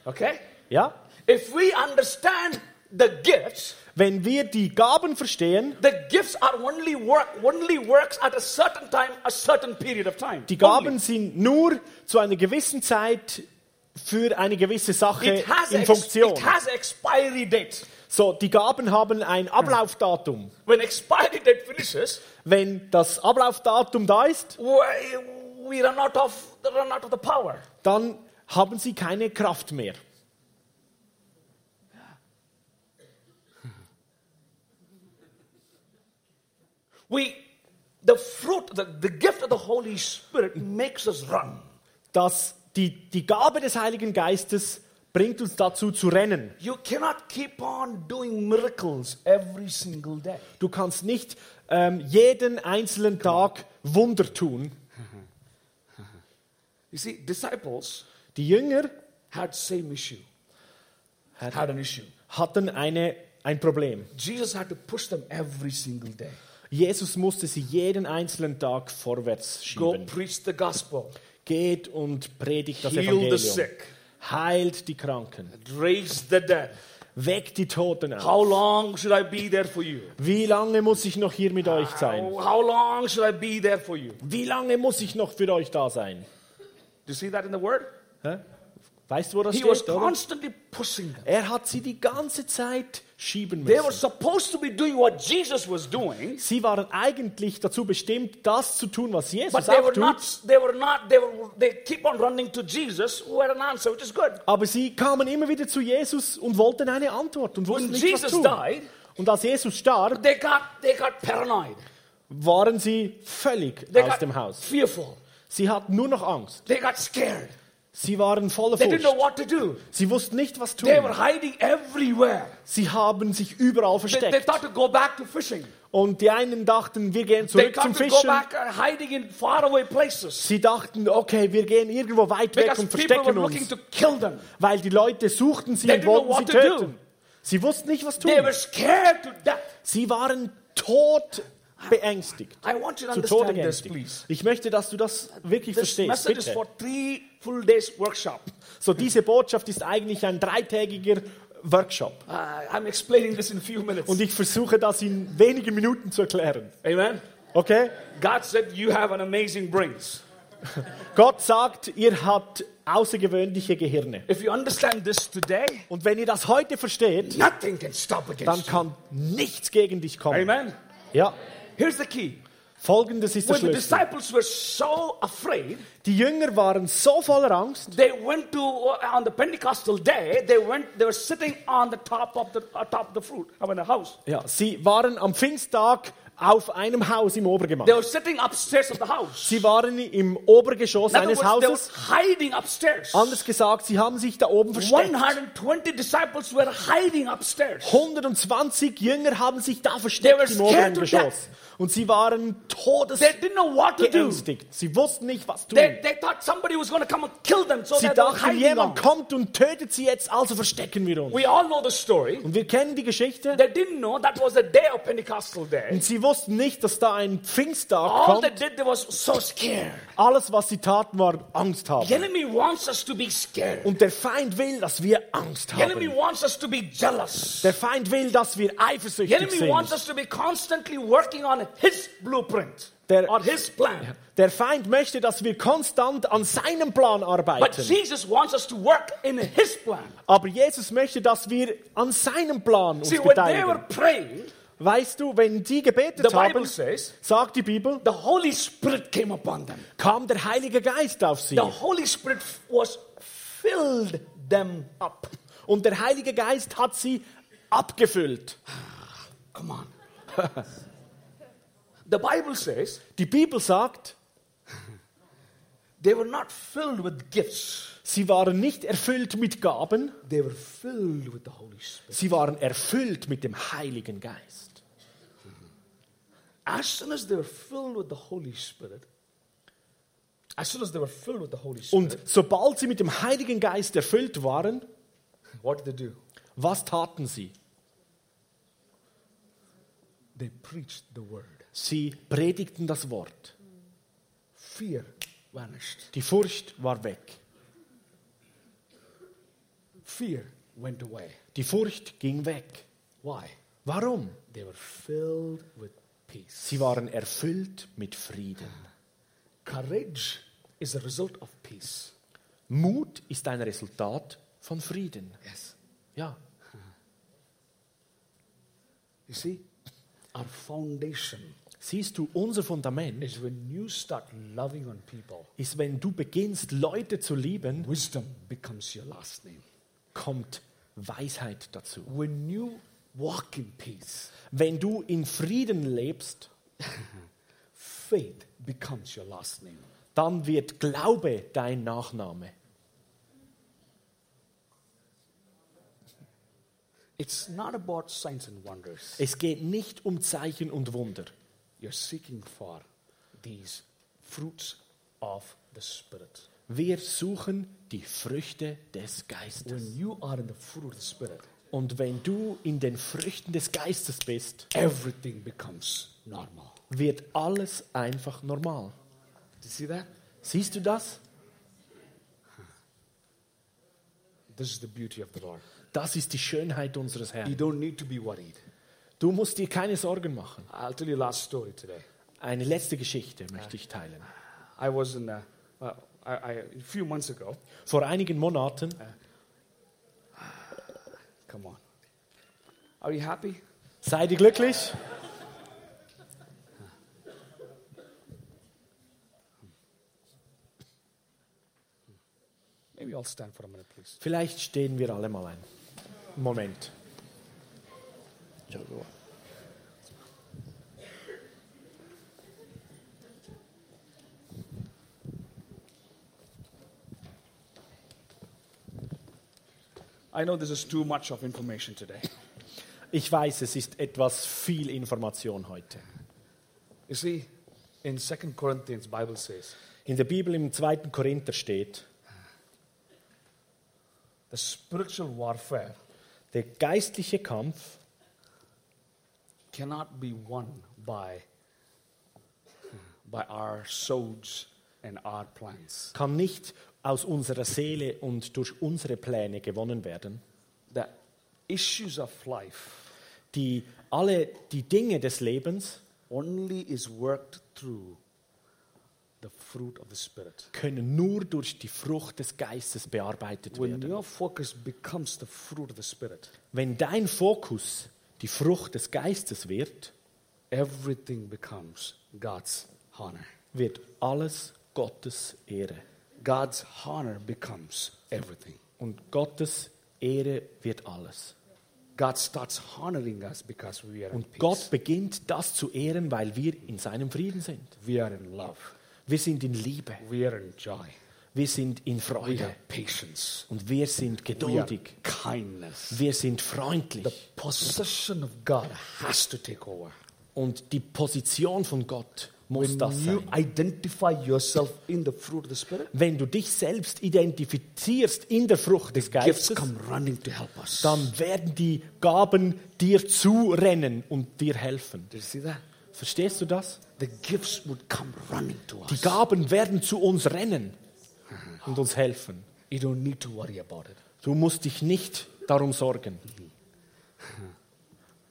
Okay? Ja? If we understand the gifts, Wenn wir die Gaben verstehen, the gifts are only work only works at a certain time, a certain period of time. die Gaben Only. sind nur zu einer gewissen Zeit für eine gewisse Sache It has, in ex- Funktion. it has expiry date. So, die Gaben haben ein Ablaufdatum. When expiry date finishes, Wenn das Ablaufdatum da ist, we, run out of run out of the power. dann haben sie keine Kraft mehr. We the fruit, the, the gift of the Holy Spirit makes us run. dass die, die Gabe des Heiligen Geistes bringt uns dazu zu rennen. You cannot keep on doing miracles every single day. Du kannst nicht ähm, jeden einzelnen Tag Wunder tun. You see, disciples Die Jünger had same issue. Had- Had an issue. hatten eine, ein Problem. Jesus had to push them every single day. Jesus musste sie jeden einzelnen Tag vorwärts Go schieben. preach the gospel. Geht und predigt das Heal the Evangelium. sick. Heilt die Kranken. Raise the dead. Weckt die Toten auf. How long should I be there for you? Wie lange muss ich noch hier mit euch sein? How, how long should I be there for you? Wie lange muss ich noch für euch da sein? Do you see that in the word? Hä? Weißt du, wo das He was steht? Constantly pushing them. Er hat sie die ganze Zeit schieben They were müssen. supposed to be doing what Jesus was doing, Sie waren eigentlich dazu bestimmt, das zu tun, was but Jesus they auch were tut. not. They were not. They were. They keep on running to Jesus, who had an answer, which is good. Aber sie kamen immer wieder zu Jesus und wollten eine Antwort und wussten When nicht, was Jesus tun. died, Und als Jesus starb, they got they got paranoid. waren sie völlig They aus dem Haus. fearful. Sie hatten nur noch Angst. They got scared. Sie waren voller They didn't know Furcht. what to do. Sie wussten nicht, was tun. They were hiding everywhere. Sie haben sich überall They, they versteckt. thought to go back to fishing. Und die einen dachten, wir gehen They zurück zum Fischen. uh, Sie dachten, okay, wir gehen irgendwo weit weg because und verstecken uns. Weil die Leute suchten sie They und wollten sie töten. Sie wussten nicht, was They tun. were scared to death. Sie waren tot beängstigt. I want you to Zu Tode understand this, geängstigt. please. Ich möchte, dass du das wirklich This verstehst. message is Bitte. for three full days workshop. So, diese Botschaft ist eigentlich ein dreitägiger Workshop. Uh, I'm explaining this in a few minutes. Und ich versuche das in wenigen Minuten zu erklären. Amen. Okay? God said you have an amazing brains. Gott sagt, ihr habt außergewöhnliche Gehirne. If you understand this today, Und wenn ihr das heute versteht, nothing can stop dann kann nichts gegen dich kommen. Amen. Ja, Here's the key. folgendes ist der When the Schlüssel. disciples were so afraid, Die Jünger waren so voller Angst, they went to uh, on the Pentecostal day. They went. They were sitting on the top of the uh, top of the fruit. I mean, the house. ja, sie waren am Pfingsttag auf einem Haus im Obergemach. They were sitting upstairs of the house. Sie waren im Obergeschoss In other eines words, they Hauses. hiding upstairs. Anders gesagt, sie haben sich da oben versteckt. 120 disciples were hiding upstairs. 120 Jünger haben sich da They versteckt were im scared oberen to Geschoss. death. Und sie waren todesgeängstigt. Sie wussten nicht, was tun. They, they them, so Sie dachten, jemand kommt und tötet sie jetzt, also verstecken wir uns. We all know the story. Und wir kennen die Geschichte. They didn't know that was the day of Pentecostal day. Und sie wussten nicht, dass da ein Pfingsttag All they kommt. did, they was so. Alles, was sie taten, war Angst The haben. enemy wants us to be scared. Und der Feind will, dass wir Angst The enemy haben. wants us to be jealous. Der Feind will, dass wir eifersüchtig sind. His blueprint, Der- his plan. Der Feind möchte, dass wir konstant an seinem Plan But arbeiten. Jesus wants us to work in his plan. Aber Jesus möchte, dass wir an seinem Plan uns See, when they were beteiligen. praying, Weißt du, wenn die the gebetet haben, says sagt die Bibel, the Holy Spirit came upon them. kam der Heilige Geist auf sie. The Holy Spirit was filled them up. Und der Heilige Geist hat sie abgefüllt. Come on. the Bible says Die Bibel sagt, they were not filled with gifts. sie waren nicht erfüllt mit Gaben, They were filled with the Holy Spirit. sie waren erfüllt mit dem Heiligen Geist. As soon as they were filled with the Holy Spirit, as soon as they were filled with the Holy Spirit, Und sobald sie mit dem Heiligen Geist erfüllt waren, what did they do? was taten sie? They preached the word. Sie predigten das Wort. Fear vanished. Die Furcht war weg. Fear went away. Die Furcht ging weg. Why? Warum? They were filled with peace. Sie waren erfüllt mit Frieden. Courage is a result of peace. Mut ist ein Resultat von Frieden. Yes. Ja. You see, our foundation Siehst du, unser Fundament is when you start loving on people, ist, wenn du beginnst, Leute zu lieben, wisdom becomes your last name. kommt Weisheit dazu. When you walk in peace, Wenn du in Frieden lebst, faith becomes your last name. dann wird Glaube dein Nachname. It's not about signs and wonders. Es geht nicht um Zeichen und Wunder. You're seeking for these fruits of the Spirit. Wir suchen die Früchte des Geistes. When you are in the fruit of the Spirit, Und wenn du in den Früchten des Geistes bist, everything becomes normal. wird alles einfach normal. Do you see that? Siehst du das? This is the beauty of the Lord. Das ist die Schönheit unseres You Herrn. don't need to be worried. Du musst dir keine Sorgen machen. I'll tell you a last story today. Eine letzte Geschichte möchte ich teilen. I was in a, uh, I, I, a few months ago. Vor einigen Monaten, Come on. Are you happy? seid ihr glücklich? Maybe I'll stand for a minute, please. Vielleicht stehen wir alle mal ein. Moment. I know this is too much of information today. Ich weiß, es ist etwas viel Information heute. You see, in 2 Corinthians, Bible says, In der Bibel im 2. Korinther steht, the spiritual warfare der geistliche Kampf cannot be won by, by our souls and our plans. kann nicht aus unserer Seele und durch unsere Pläne gewonnen werden. The issues of life Die, alle die Dinge des Lebens only is worked through the fruit of the Spirit. Können nur durch die Frucht des Geistes bearbeitet When werden. your focus becomes the fruit of the Spirit, Wenn dein Fokus die Frucht des Geistes wird, everything becomes God's honor. wird alles Gottes Ehre. God's honor becomes everything. Und Gottes Ehre wird alles. God starts honoring us because we are in Und peace. Gott beginnt das zu ehren, weil wir in seinem Frieden sind. we are in love. Wir sind in Liebe. We are in joy. Wir sind in We Freude. have patience. Und wir sind We are geduldig. kindness. Wir sind The freundlich. possession of God has to take over. Und die Position von Gott muss When das you sein. identify yourself in the fruit of the Spirit, Wenn du dich selbst identifizierst in der Frucht des gifts Geistes, come running to help us. dann werden die Gaben dir zurennen und dir helfen. Did you see that? Verstehst du das? The gifts would come running to Die. Gaben werden zu uns rennen und uns helfen. You don't need to worry about it. Du musst dich nicht darum sorgen.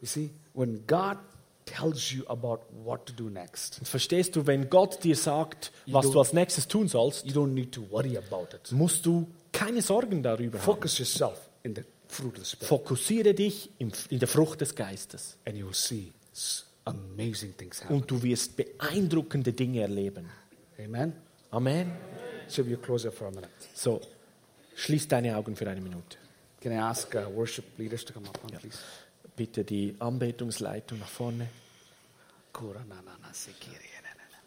You see, when God tells you about what to do next, verstehst du, wenn Gott dir sagt, was du als nächstes tun sollst, you don't need to worry about it. musst du keine Sorgen darüber haben. Focus yourself in the fruit of the Spirit, Fokussiere dich im- in der Frucht des Geistes and you will see amazing things happen. und du wirst beeindruckende Dinge erleben. Amen. Amen. So you close it for a minute. So, schließ deine Augen für eine Minute. Can I ask uh, worship leaders to come up, on, please? Bitte die Anbetungsleitung nach vorne. Kura na na na sekiri na na na.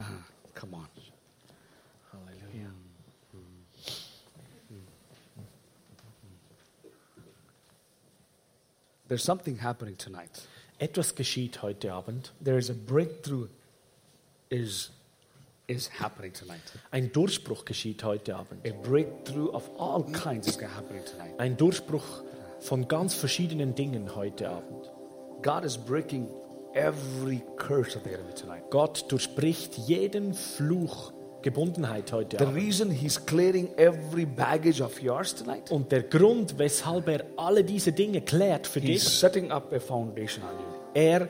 Uh, Come on. Halleluja. There's something happening tonight. Etwas geschieht heute Abend. There is a breakthrough is is happening tonight. Ein Durchbruch geschieht heute Abend. A breakthrough of all kinds is happening tonight. Ein Durchbruch von ganz verschiedenen Dingen heute Abend. God is breaking every curse of the enemy tonight. Gott durchbricht jeden Fluch, Gebundenheit heute The Abend. reason He's clearing every baggage of yours tonight, Und der Grund, weshalb er alle diese Dinge klärt für He's dich, setting up a foundation on you. er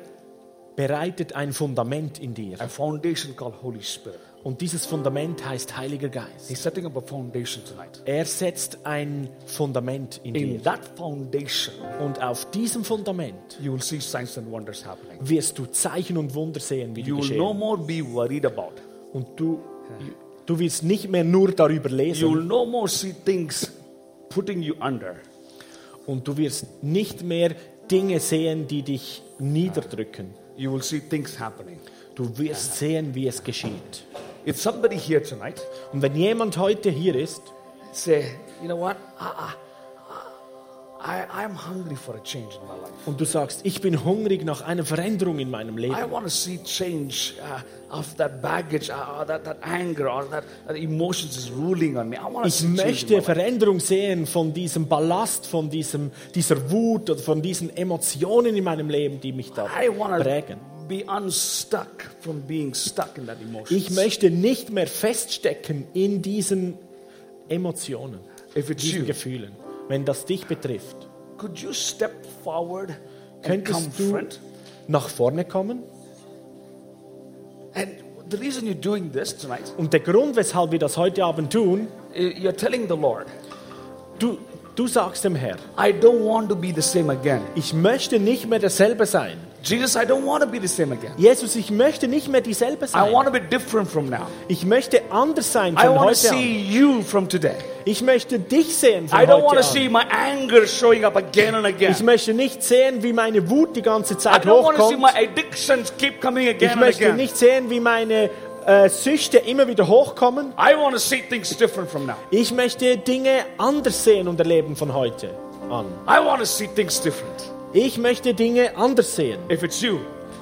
bereitet ein Fundament in dir. A foundation called Holy Spirit. Und dieses Fundament heißt Heiliger Geist. He's setting up a foundation tonight. Er setzt ein Fundament in In dir. that foundation, Und auf diesem Fundament you will see signs and wonders happening. wirst du Zeichen und Wunder sehen, wie die You will no geschehen. more be worried about. Und du, du wirst nicht mehr nur darüber You will lesen no more see things putting you under. und du wirst nicht mehr Dinge sehen, die dich niederdrücken. You will see things happening. Du wirst sehen, wie es geschieht. If somebody here tonight Und wenn jemand heute hier ist say, you know what, I, I, I, I'm hungry for a change in my life. und du sagst, ich bin hungrig nach einer Veränderung in meinem I Leben. want to see change uh, of that baggage, uh, or that, that anger, or that, that emotions is ruling on me. I want to Ich see change in my möchte. Veränderung sehen von diesem Ballast, von diesem, dieser Wut oder von diesen Emotionen in meinem Leben, die mich da prägen. be unstuck from being stuck in that emotion. Ich möchte nicht mehr feststecken in diesen Emotionen, it's diesen you, Gefühlen, wenn das dich betrifft. could you step forward Könntest du confront? nach vorne kommen? And the reason you're doing this tonight, Und der Grund, weshalb wir das heute Abend tun, you're telling the Lord, du, du sagst dem Herr, I don't want to be the same again. ich möchte nicht mehr derselbe sein. Jesus, I don't want to be the same again. Jesus, ich möchte nicht mehr dieselbe I want sein. to be different from now. Ich möchte anders sein I von want to heute an. see you from today. Ich möchte dich sehen von I don't want to see an. my anger showing up again and again. Ich möchte nicht sehen, wie meine Wut die ganze I Zeit don't want to see hochkommt. my addictions keep coming Ich again and möchte again. nicht sehen, wie meine äh, Süchte immer wieder hochkommen. I want to see things different from now. Ich möchte Dinge anders sehen und erleben von heute an. I want to see things different. Ich möchte Dinge anders sehen. If it's you,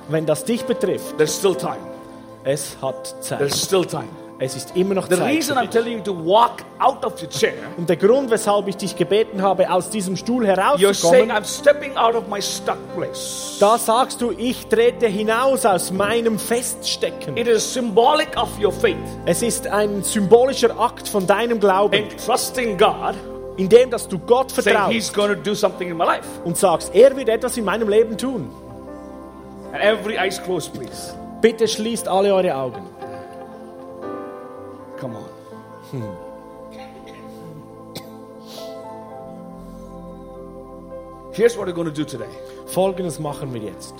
Wenn das dich betrifft, there's still time. es hat Zeit. There's still time. Es ist immer noch The Zeit. reason für I'm dich. telling you to walk out of your chair, Und der Grund, weshalb ich dich gebeten habe, aus diesem Stuhl you're saying herauszukommen, I'm stepping out of my stuck place. da sagst du, ich trete hinaus aus meinem Feststecken. It is symbolic of your faith Es ist ein symbolischer Akt von deinem Glauben, and trusting God, indem dass du Gott vertraust und sagst, er wird etwas in meinem Leben tun. And every eyes closed, please. Bitte schließt alle eure Augen. Come on. Here's what we're going to do today. Folgendes machen wir jetzt.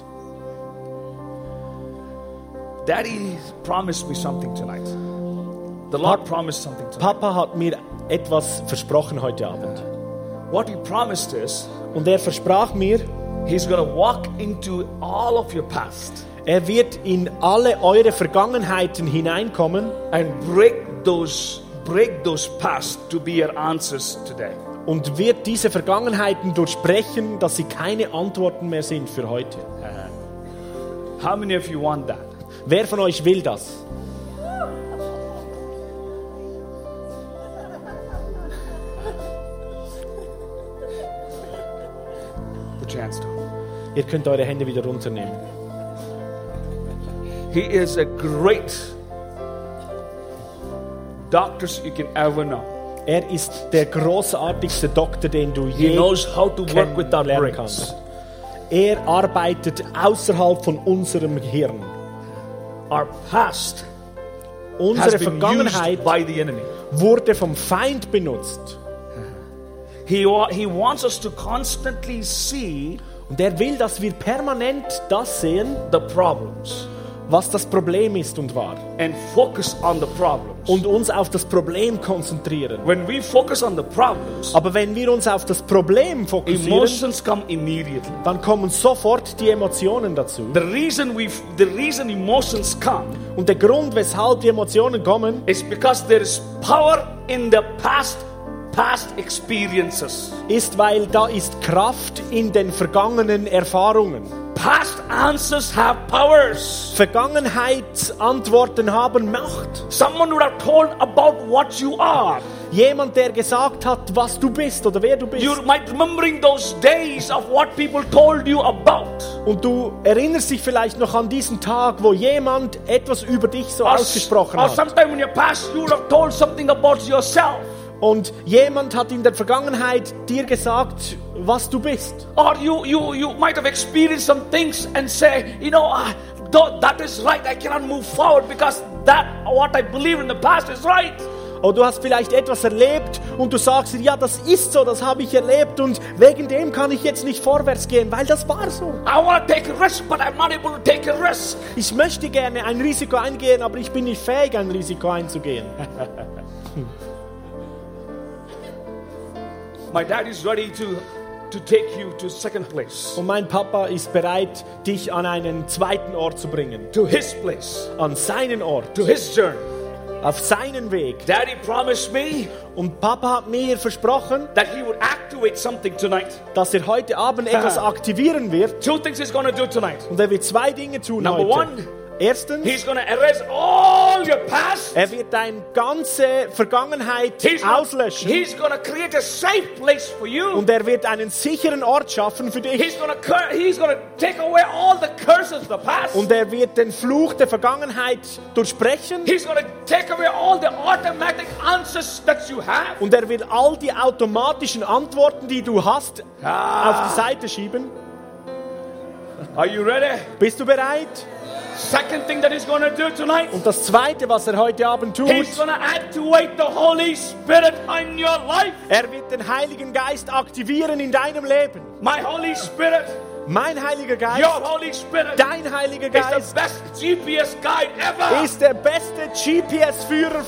Daddy promised me something tonight. The Lord promised something tonight. Papa hat mir etwas versprochen heute Abend. What He promised is Und er versprach mir, He's going to walk into all of your past er wird in alle eure Vergangenheiten hineinkommen and break those break those past to be your answers today. und wird diese Vergangenheiten durchbrechen, dass sie keine Antworten mehr sind für heute. How many of you want that? Wer von euch will das? Hands down. Ihr könnt eure Hände wieder runternehmen. He is a great doctors you can ever know. Er ist der großartigste Doktor, den du He je knows how to work with our kennenlernen brains. kannst. Er arbeitet außerhalb von unserem Hirn. Our past Unsere Vergangenheit wurde vom Feind benutzt. He, he wants us to constantly see Und er will, dass wir permanent das sehen, the problems was das Problem ist und war. and focus on the problems. Und uns auf das Problem konzentrieren. when we focus on the problems, Aber wenn wir uns auf das Problem fokussieren, emotions come immediately. dann kommen sofort die Emotionen dazu. The reason we the reason emotions come Und der Grund, weshalb die Emotionen kommen, is because there is power in the past past experiences. ist, weil da ist Kraft in den vergangenen Erfahrungen. Past answers have powers. Vergangenheitsantworten haben Macht. Someone would have told about what you are. Jemand, der gesagt hat, was du bist oder wer du bist. You might remembering those days of what people told you about. Und du erinnerst dich vielleicht noch an diesen Tag, wo jemand etwas über dich so Or, ausgesprochen or hat. sometime in your past you would have told something about yourself. Und jemand hat in der Vergangenheit dir gesagt, was du bist. Or you, you, you might have experienced some things and say, you know, tho- that is right. I cannot move forward because that what I believe in the past is right. Oder du hast vielleicht etwas erlebt und du sagst dir, ja, das ist so, das habe ich erlebt und wegen dem kann ich jetzt nicht vorwärts gehen, weil das war so. I want to take a risk, but I'm not able to take a risk. Ich möchte gerne ein Risiko eingehen, aber ich bin nicht fähig, ein Risiko einzugehen. My dad is ready to, to take you to second place, Und mein Papa ist bereit, dich an einen zweiten Ort zu bringen. to his place, An seinen Ort, to his journey. auf seinen Weg. Daddy promised me Und Papa hat mir versprochen, that he would activate something tonight. dass er heute Abend etwas aktivieren wird. Two things he's to do tonight. Und er wird zwei Dinge tun Number heute. one, Erstens, He's to erase all your past. er wird deine ganze Vergangenheit He's gonna, auslöschen. he's to create a safe place for you. Und er wird einen sicheren Ort schaffen für dich. He's going to he's going to take away all the curses of the past. Und er wird den Fluch der Vergangenheit durchbrechen. He's going to take away all the automatic answers that you have. Und er wird all die automatischen Antworten, die du hast, Ah. auf die Seite schieben. Are you ready? Bist du bereit? Second thing that he's going to do tonight. Und das Zweite, was er heute Abend tut, He's going to activate the Holy Spirit in your life. er wird den Heiligen Geist aktivieren in deinem Leben. My Holy Spirit, Mein Heiliger Geist, your Holy Spirit, dein Heiliger is Geist the best GPS guide ever. ist der beste GPS-Führer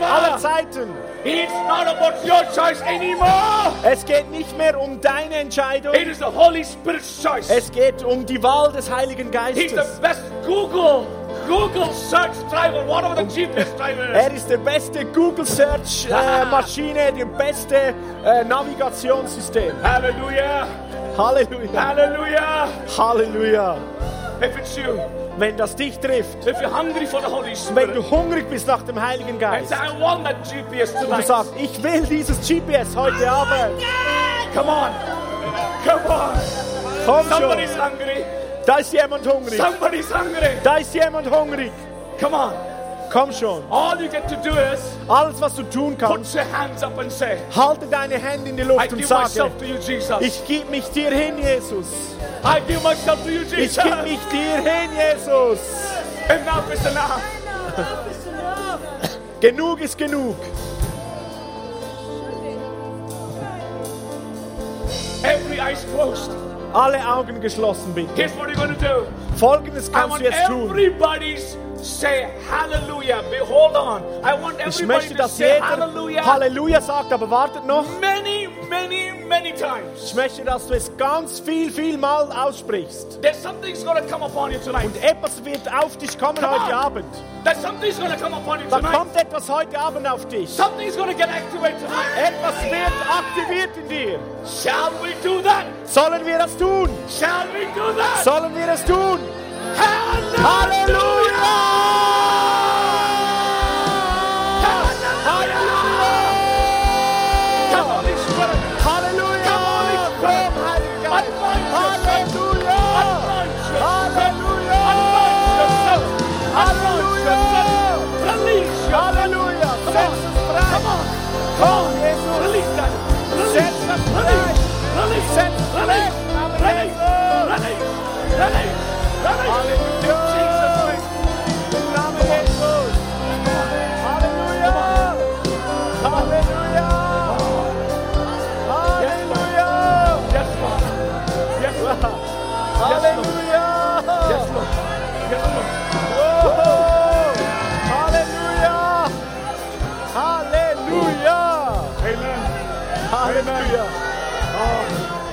aller Zeiten. It's not about your choice anymore. Es geht nicht mehr um deine Entscheidung. It is the Holy Spirit's choice. Es geht um die Wahl des Heiligen He's the Geistes. best Google, Google search driver, whatever the GPS driver Er is. ist der beste Google Search äh, Maschine, der beste äh, Navigationssystem. Hallelujah. Halleluja. Hallelujah. Halleluja. If it's you, Wenn das dich trifft, if you're hungry for the Holy wenn Spirit, du hungrig bist nach dem Heiligen and Geist say, I want that GPS und du tonight. sagst, ich will dieses GPS heute Abend. Come on. Come on. Komm Somebody's schon. hungry. Da ist jemand hungrig. Somebody's hungry. Da ist jemand hungrig. Come on. Komm schon. All you get to do is Alles, was du tun put kannst, your hands up and say, halte deine Hände in die I Luft und give sage, myself to you, Jesus. ich gebe mich dir hin, Jesus. I give myself to you, Ich Jesus. gebe mich dir hin, Jesus. Enough is enough. Genug ist genug. Every eye's closed. Alle Augen geschlossen, bitte. Here's what you're do. Folgendes I kannst du jetzt tun. Say hallelujah. Hold on. I want Ich everybody möchte, to dass say jeder hallelujah. Halleluja sagt, aber wartet noch. Many many, many times. Ich möchte, dass du es ganz viel, viel mal aussprichst. There's something's to come upon you tonight. Und etwas wird auf dich kommen Come heute on. Abend. That something's to come upon you Da tonight. kommt etwas heute Abend auf dich. Something's going to get activated tonight. Etwas wird aktiviert in dir. Shall we do that? Sollen wir das tun? Shall we do that? Sollen wir es tun? Come on, Holy Spirit. Halleluja!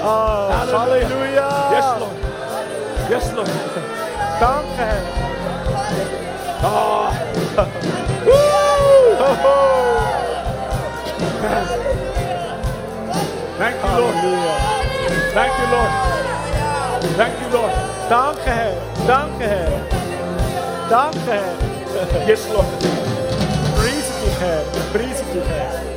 Oh, Halleluja! Yes, Lord. Yes, Lord. Danke, ah. Herr. Thank you, Lord. Thank you, Lord. Thank you, Lord. Danke, Herr. Danke, Herr. Danke, Herr. Yes, Lord. Priese dich, Herr. Priese dich, Herr.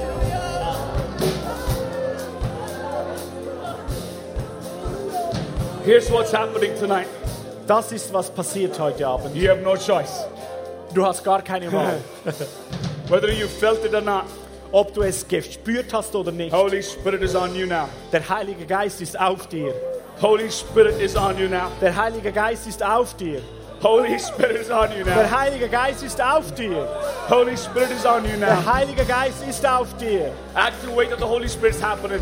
Here's what's happening tonight. Das ist, was passiert heute Abend. You have no choice. Du hast gar keine Wahl. Whether you felt it or not, Ob du es gespürt hast oder nicht. Holy Spirit is on you now. Der Heilige Geist ist auf dir. Holy Spirit is on you now. Der Heilige Geist ist auf dir. Holy Spirit is on you Der now. Heilige Geist ist auf dir. Holy Spirit is on you now. Der. Heilige Geist ist auf dir. Activate that the Holy Spirit is happening.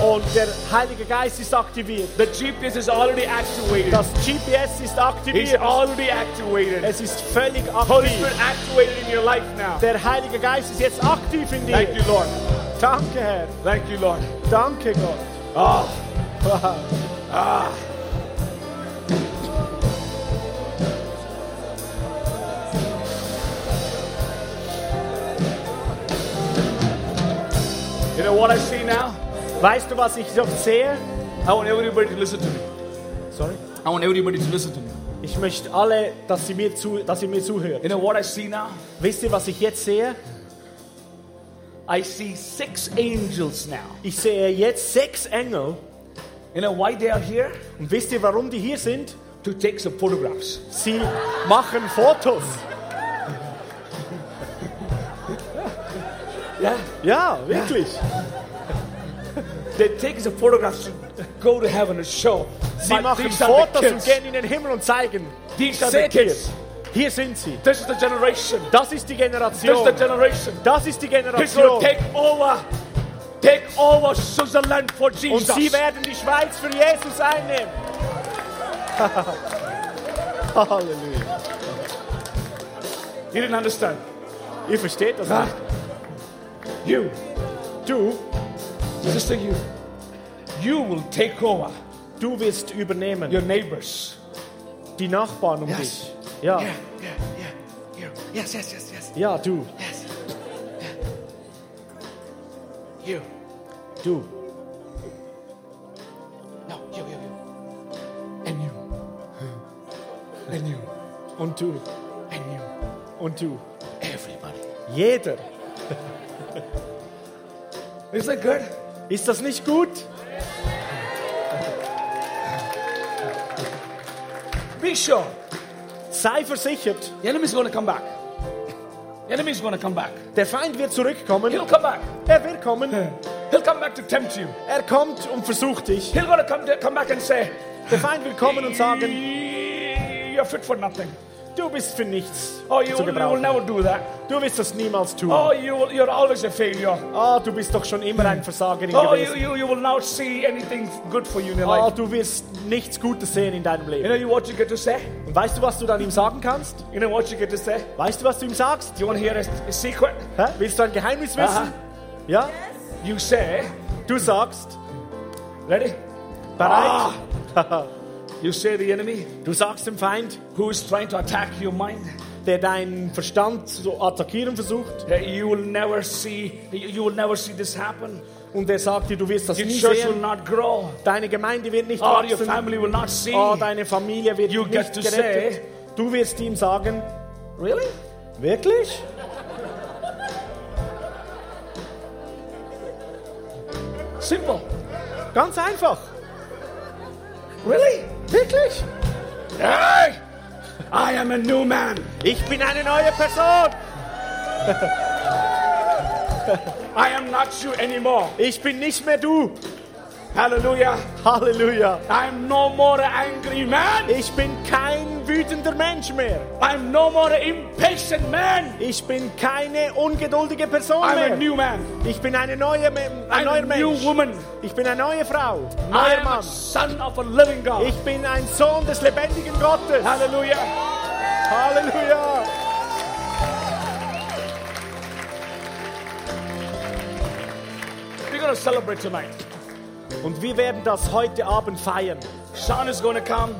Und der Heilige Geist ist aktiviert. The GPS is already activated. Das GPS ist aktiviert. already activated. Es ist völlig Holy. Spirit activated in your life now. Der Heilige Geist ist jetzt aktiv in Thank you, Lord. Danke, Herr. Thank you, Lord. Danke, Gott. Ah. You know what I see now? Weißt du, was ich noch sehe? I want everybody to listen to me. Sorry. I want everybody to listen to me. Ich möchte alle, dass sie mir, zu, dass sie mir zuhören. You know what I see now? Wisst ihr, was ich jetzt sehe? I see six angels now. Ich sehe jetzt sechs Engel. You know why they are here? Und wisst ihr, warum die hier sind? To take some photographs. Sie machen Fotos. Yeah. Ja, wirklich. They're taking some photographs to go to heaven and show. Sie My- machen the Fotos und gehen in den Himmel und zeigen. These are the kids. Hier sind sie. This is the generation. Das ist die This is Generation. the generation. Das ist die Generation. take over. Take over Switzerland for Und Jesus. sie werden die Schweiz für Jesus einnehmen. Halleluja. You didn't understand. Ihr versteht das nicht. You, Du, sister, you, you will take over du wirst übernehmen. your neighbors. Die Nachbarn um Yes. dich. Ja, Yeah, yeah, yeah, yeah. Yes, yes, yes, yes, ja, du, yes. Yeah. You. du. No, you, you, you. And you. And you. Und du. And you. Und du. Everybody. Jeder. Is that good? Ist das nicht gut? Be sure. Sei versichert, The enemy's going to come back. The enemy's going to come back. der Feind wird zurückkommen. He'll come back. Er wird kommen. He'll come back to tempt you. Er kommt und versucht dich. He'll gonna come, come back and say, Der Feind will kommen und sagen, You're fit for nothing. Du bist für nichts Oh, you, zu you gebrauchen. never do that. Du wirst das niemals tun. Oh, you will, you're always a failure. Ah, du bist doch schon immer ein Versagerin Oh, you, gewesen. you, you will not see anything good for you in your Ah, life. du wirst nichts Gutes sehen in deinem You Leben. know you what you get to say? Und weißt du, was du dann ihm sagen kannst? You know what you get to say? Weißt du, was du ihm sagst? You want to hear a, a secret? Hä? Willst du ein Geheimnis wissen? Aha. Ja? You say, Du sagst, Ready? bereit? You say the enemy Du sagst dem Feind, who is trying to attack your mind. der deinen Verstand zu attackieren versucht, You will never see. You will never see this happen. und er sagt dir, du wirst das Your nie sehen, not grow. deine Gemeinde wird nicht Or your wachsen, family will not see. oh, deine Familie wird You get nicht to gerettet. say- Du wirst ihm sagen, Really? wirklich? Simple. Ganz einfach. Really? Wirklich? Hey! I am a new man. Ich bin eine neue Person. I am not you anymore. Ich bin nicht mehr du. Hallelujah. Halleluja. I'm no more an angry man. Ich bin kein wütender Mensch mehr. I'm no more impatient man. Ich bin keine ungeduldige Person I'm a mehr. new man. Ich bin eine neue, ein I'm neuer a new Mensch. woman. Ich bin eine neue Frau, I neuer am a Mann. son of a living God. Ich bin ein Sohn des lebendigen Gottes. Hallelujah. Halleluja. We're going to celebrate tonight. Und wir werden das heute Abend feiern. Sean is to come.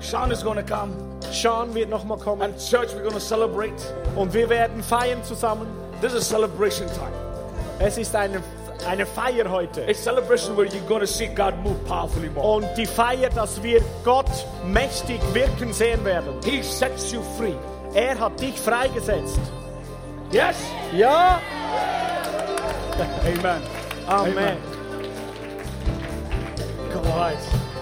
Sean is to come. Sean wird nochmal kommen And church, we're to celebrate. und wir werden feiern zusammen. This is celebration time. Es ist eine, eine Feier heute. A celebration where you're to see God move powerfully more. Und die Feier, dass wir Gott mächtig wirken sehen werden. He sets you free. Er hat dich freigesetzt. Yes? Ja? Amen. Amen. Come on.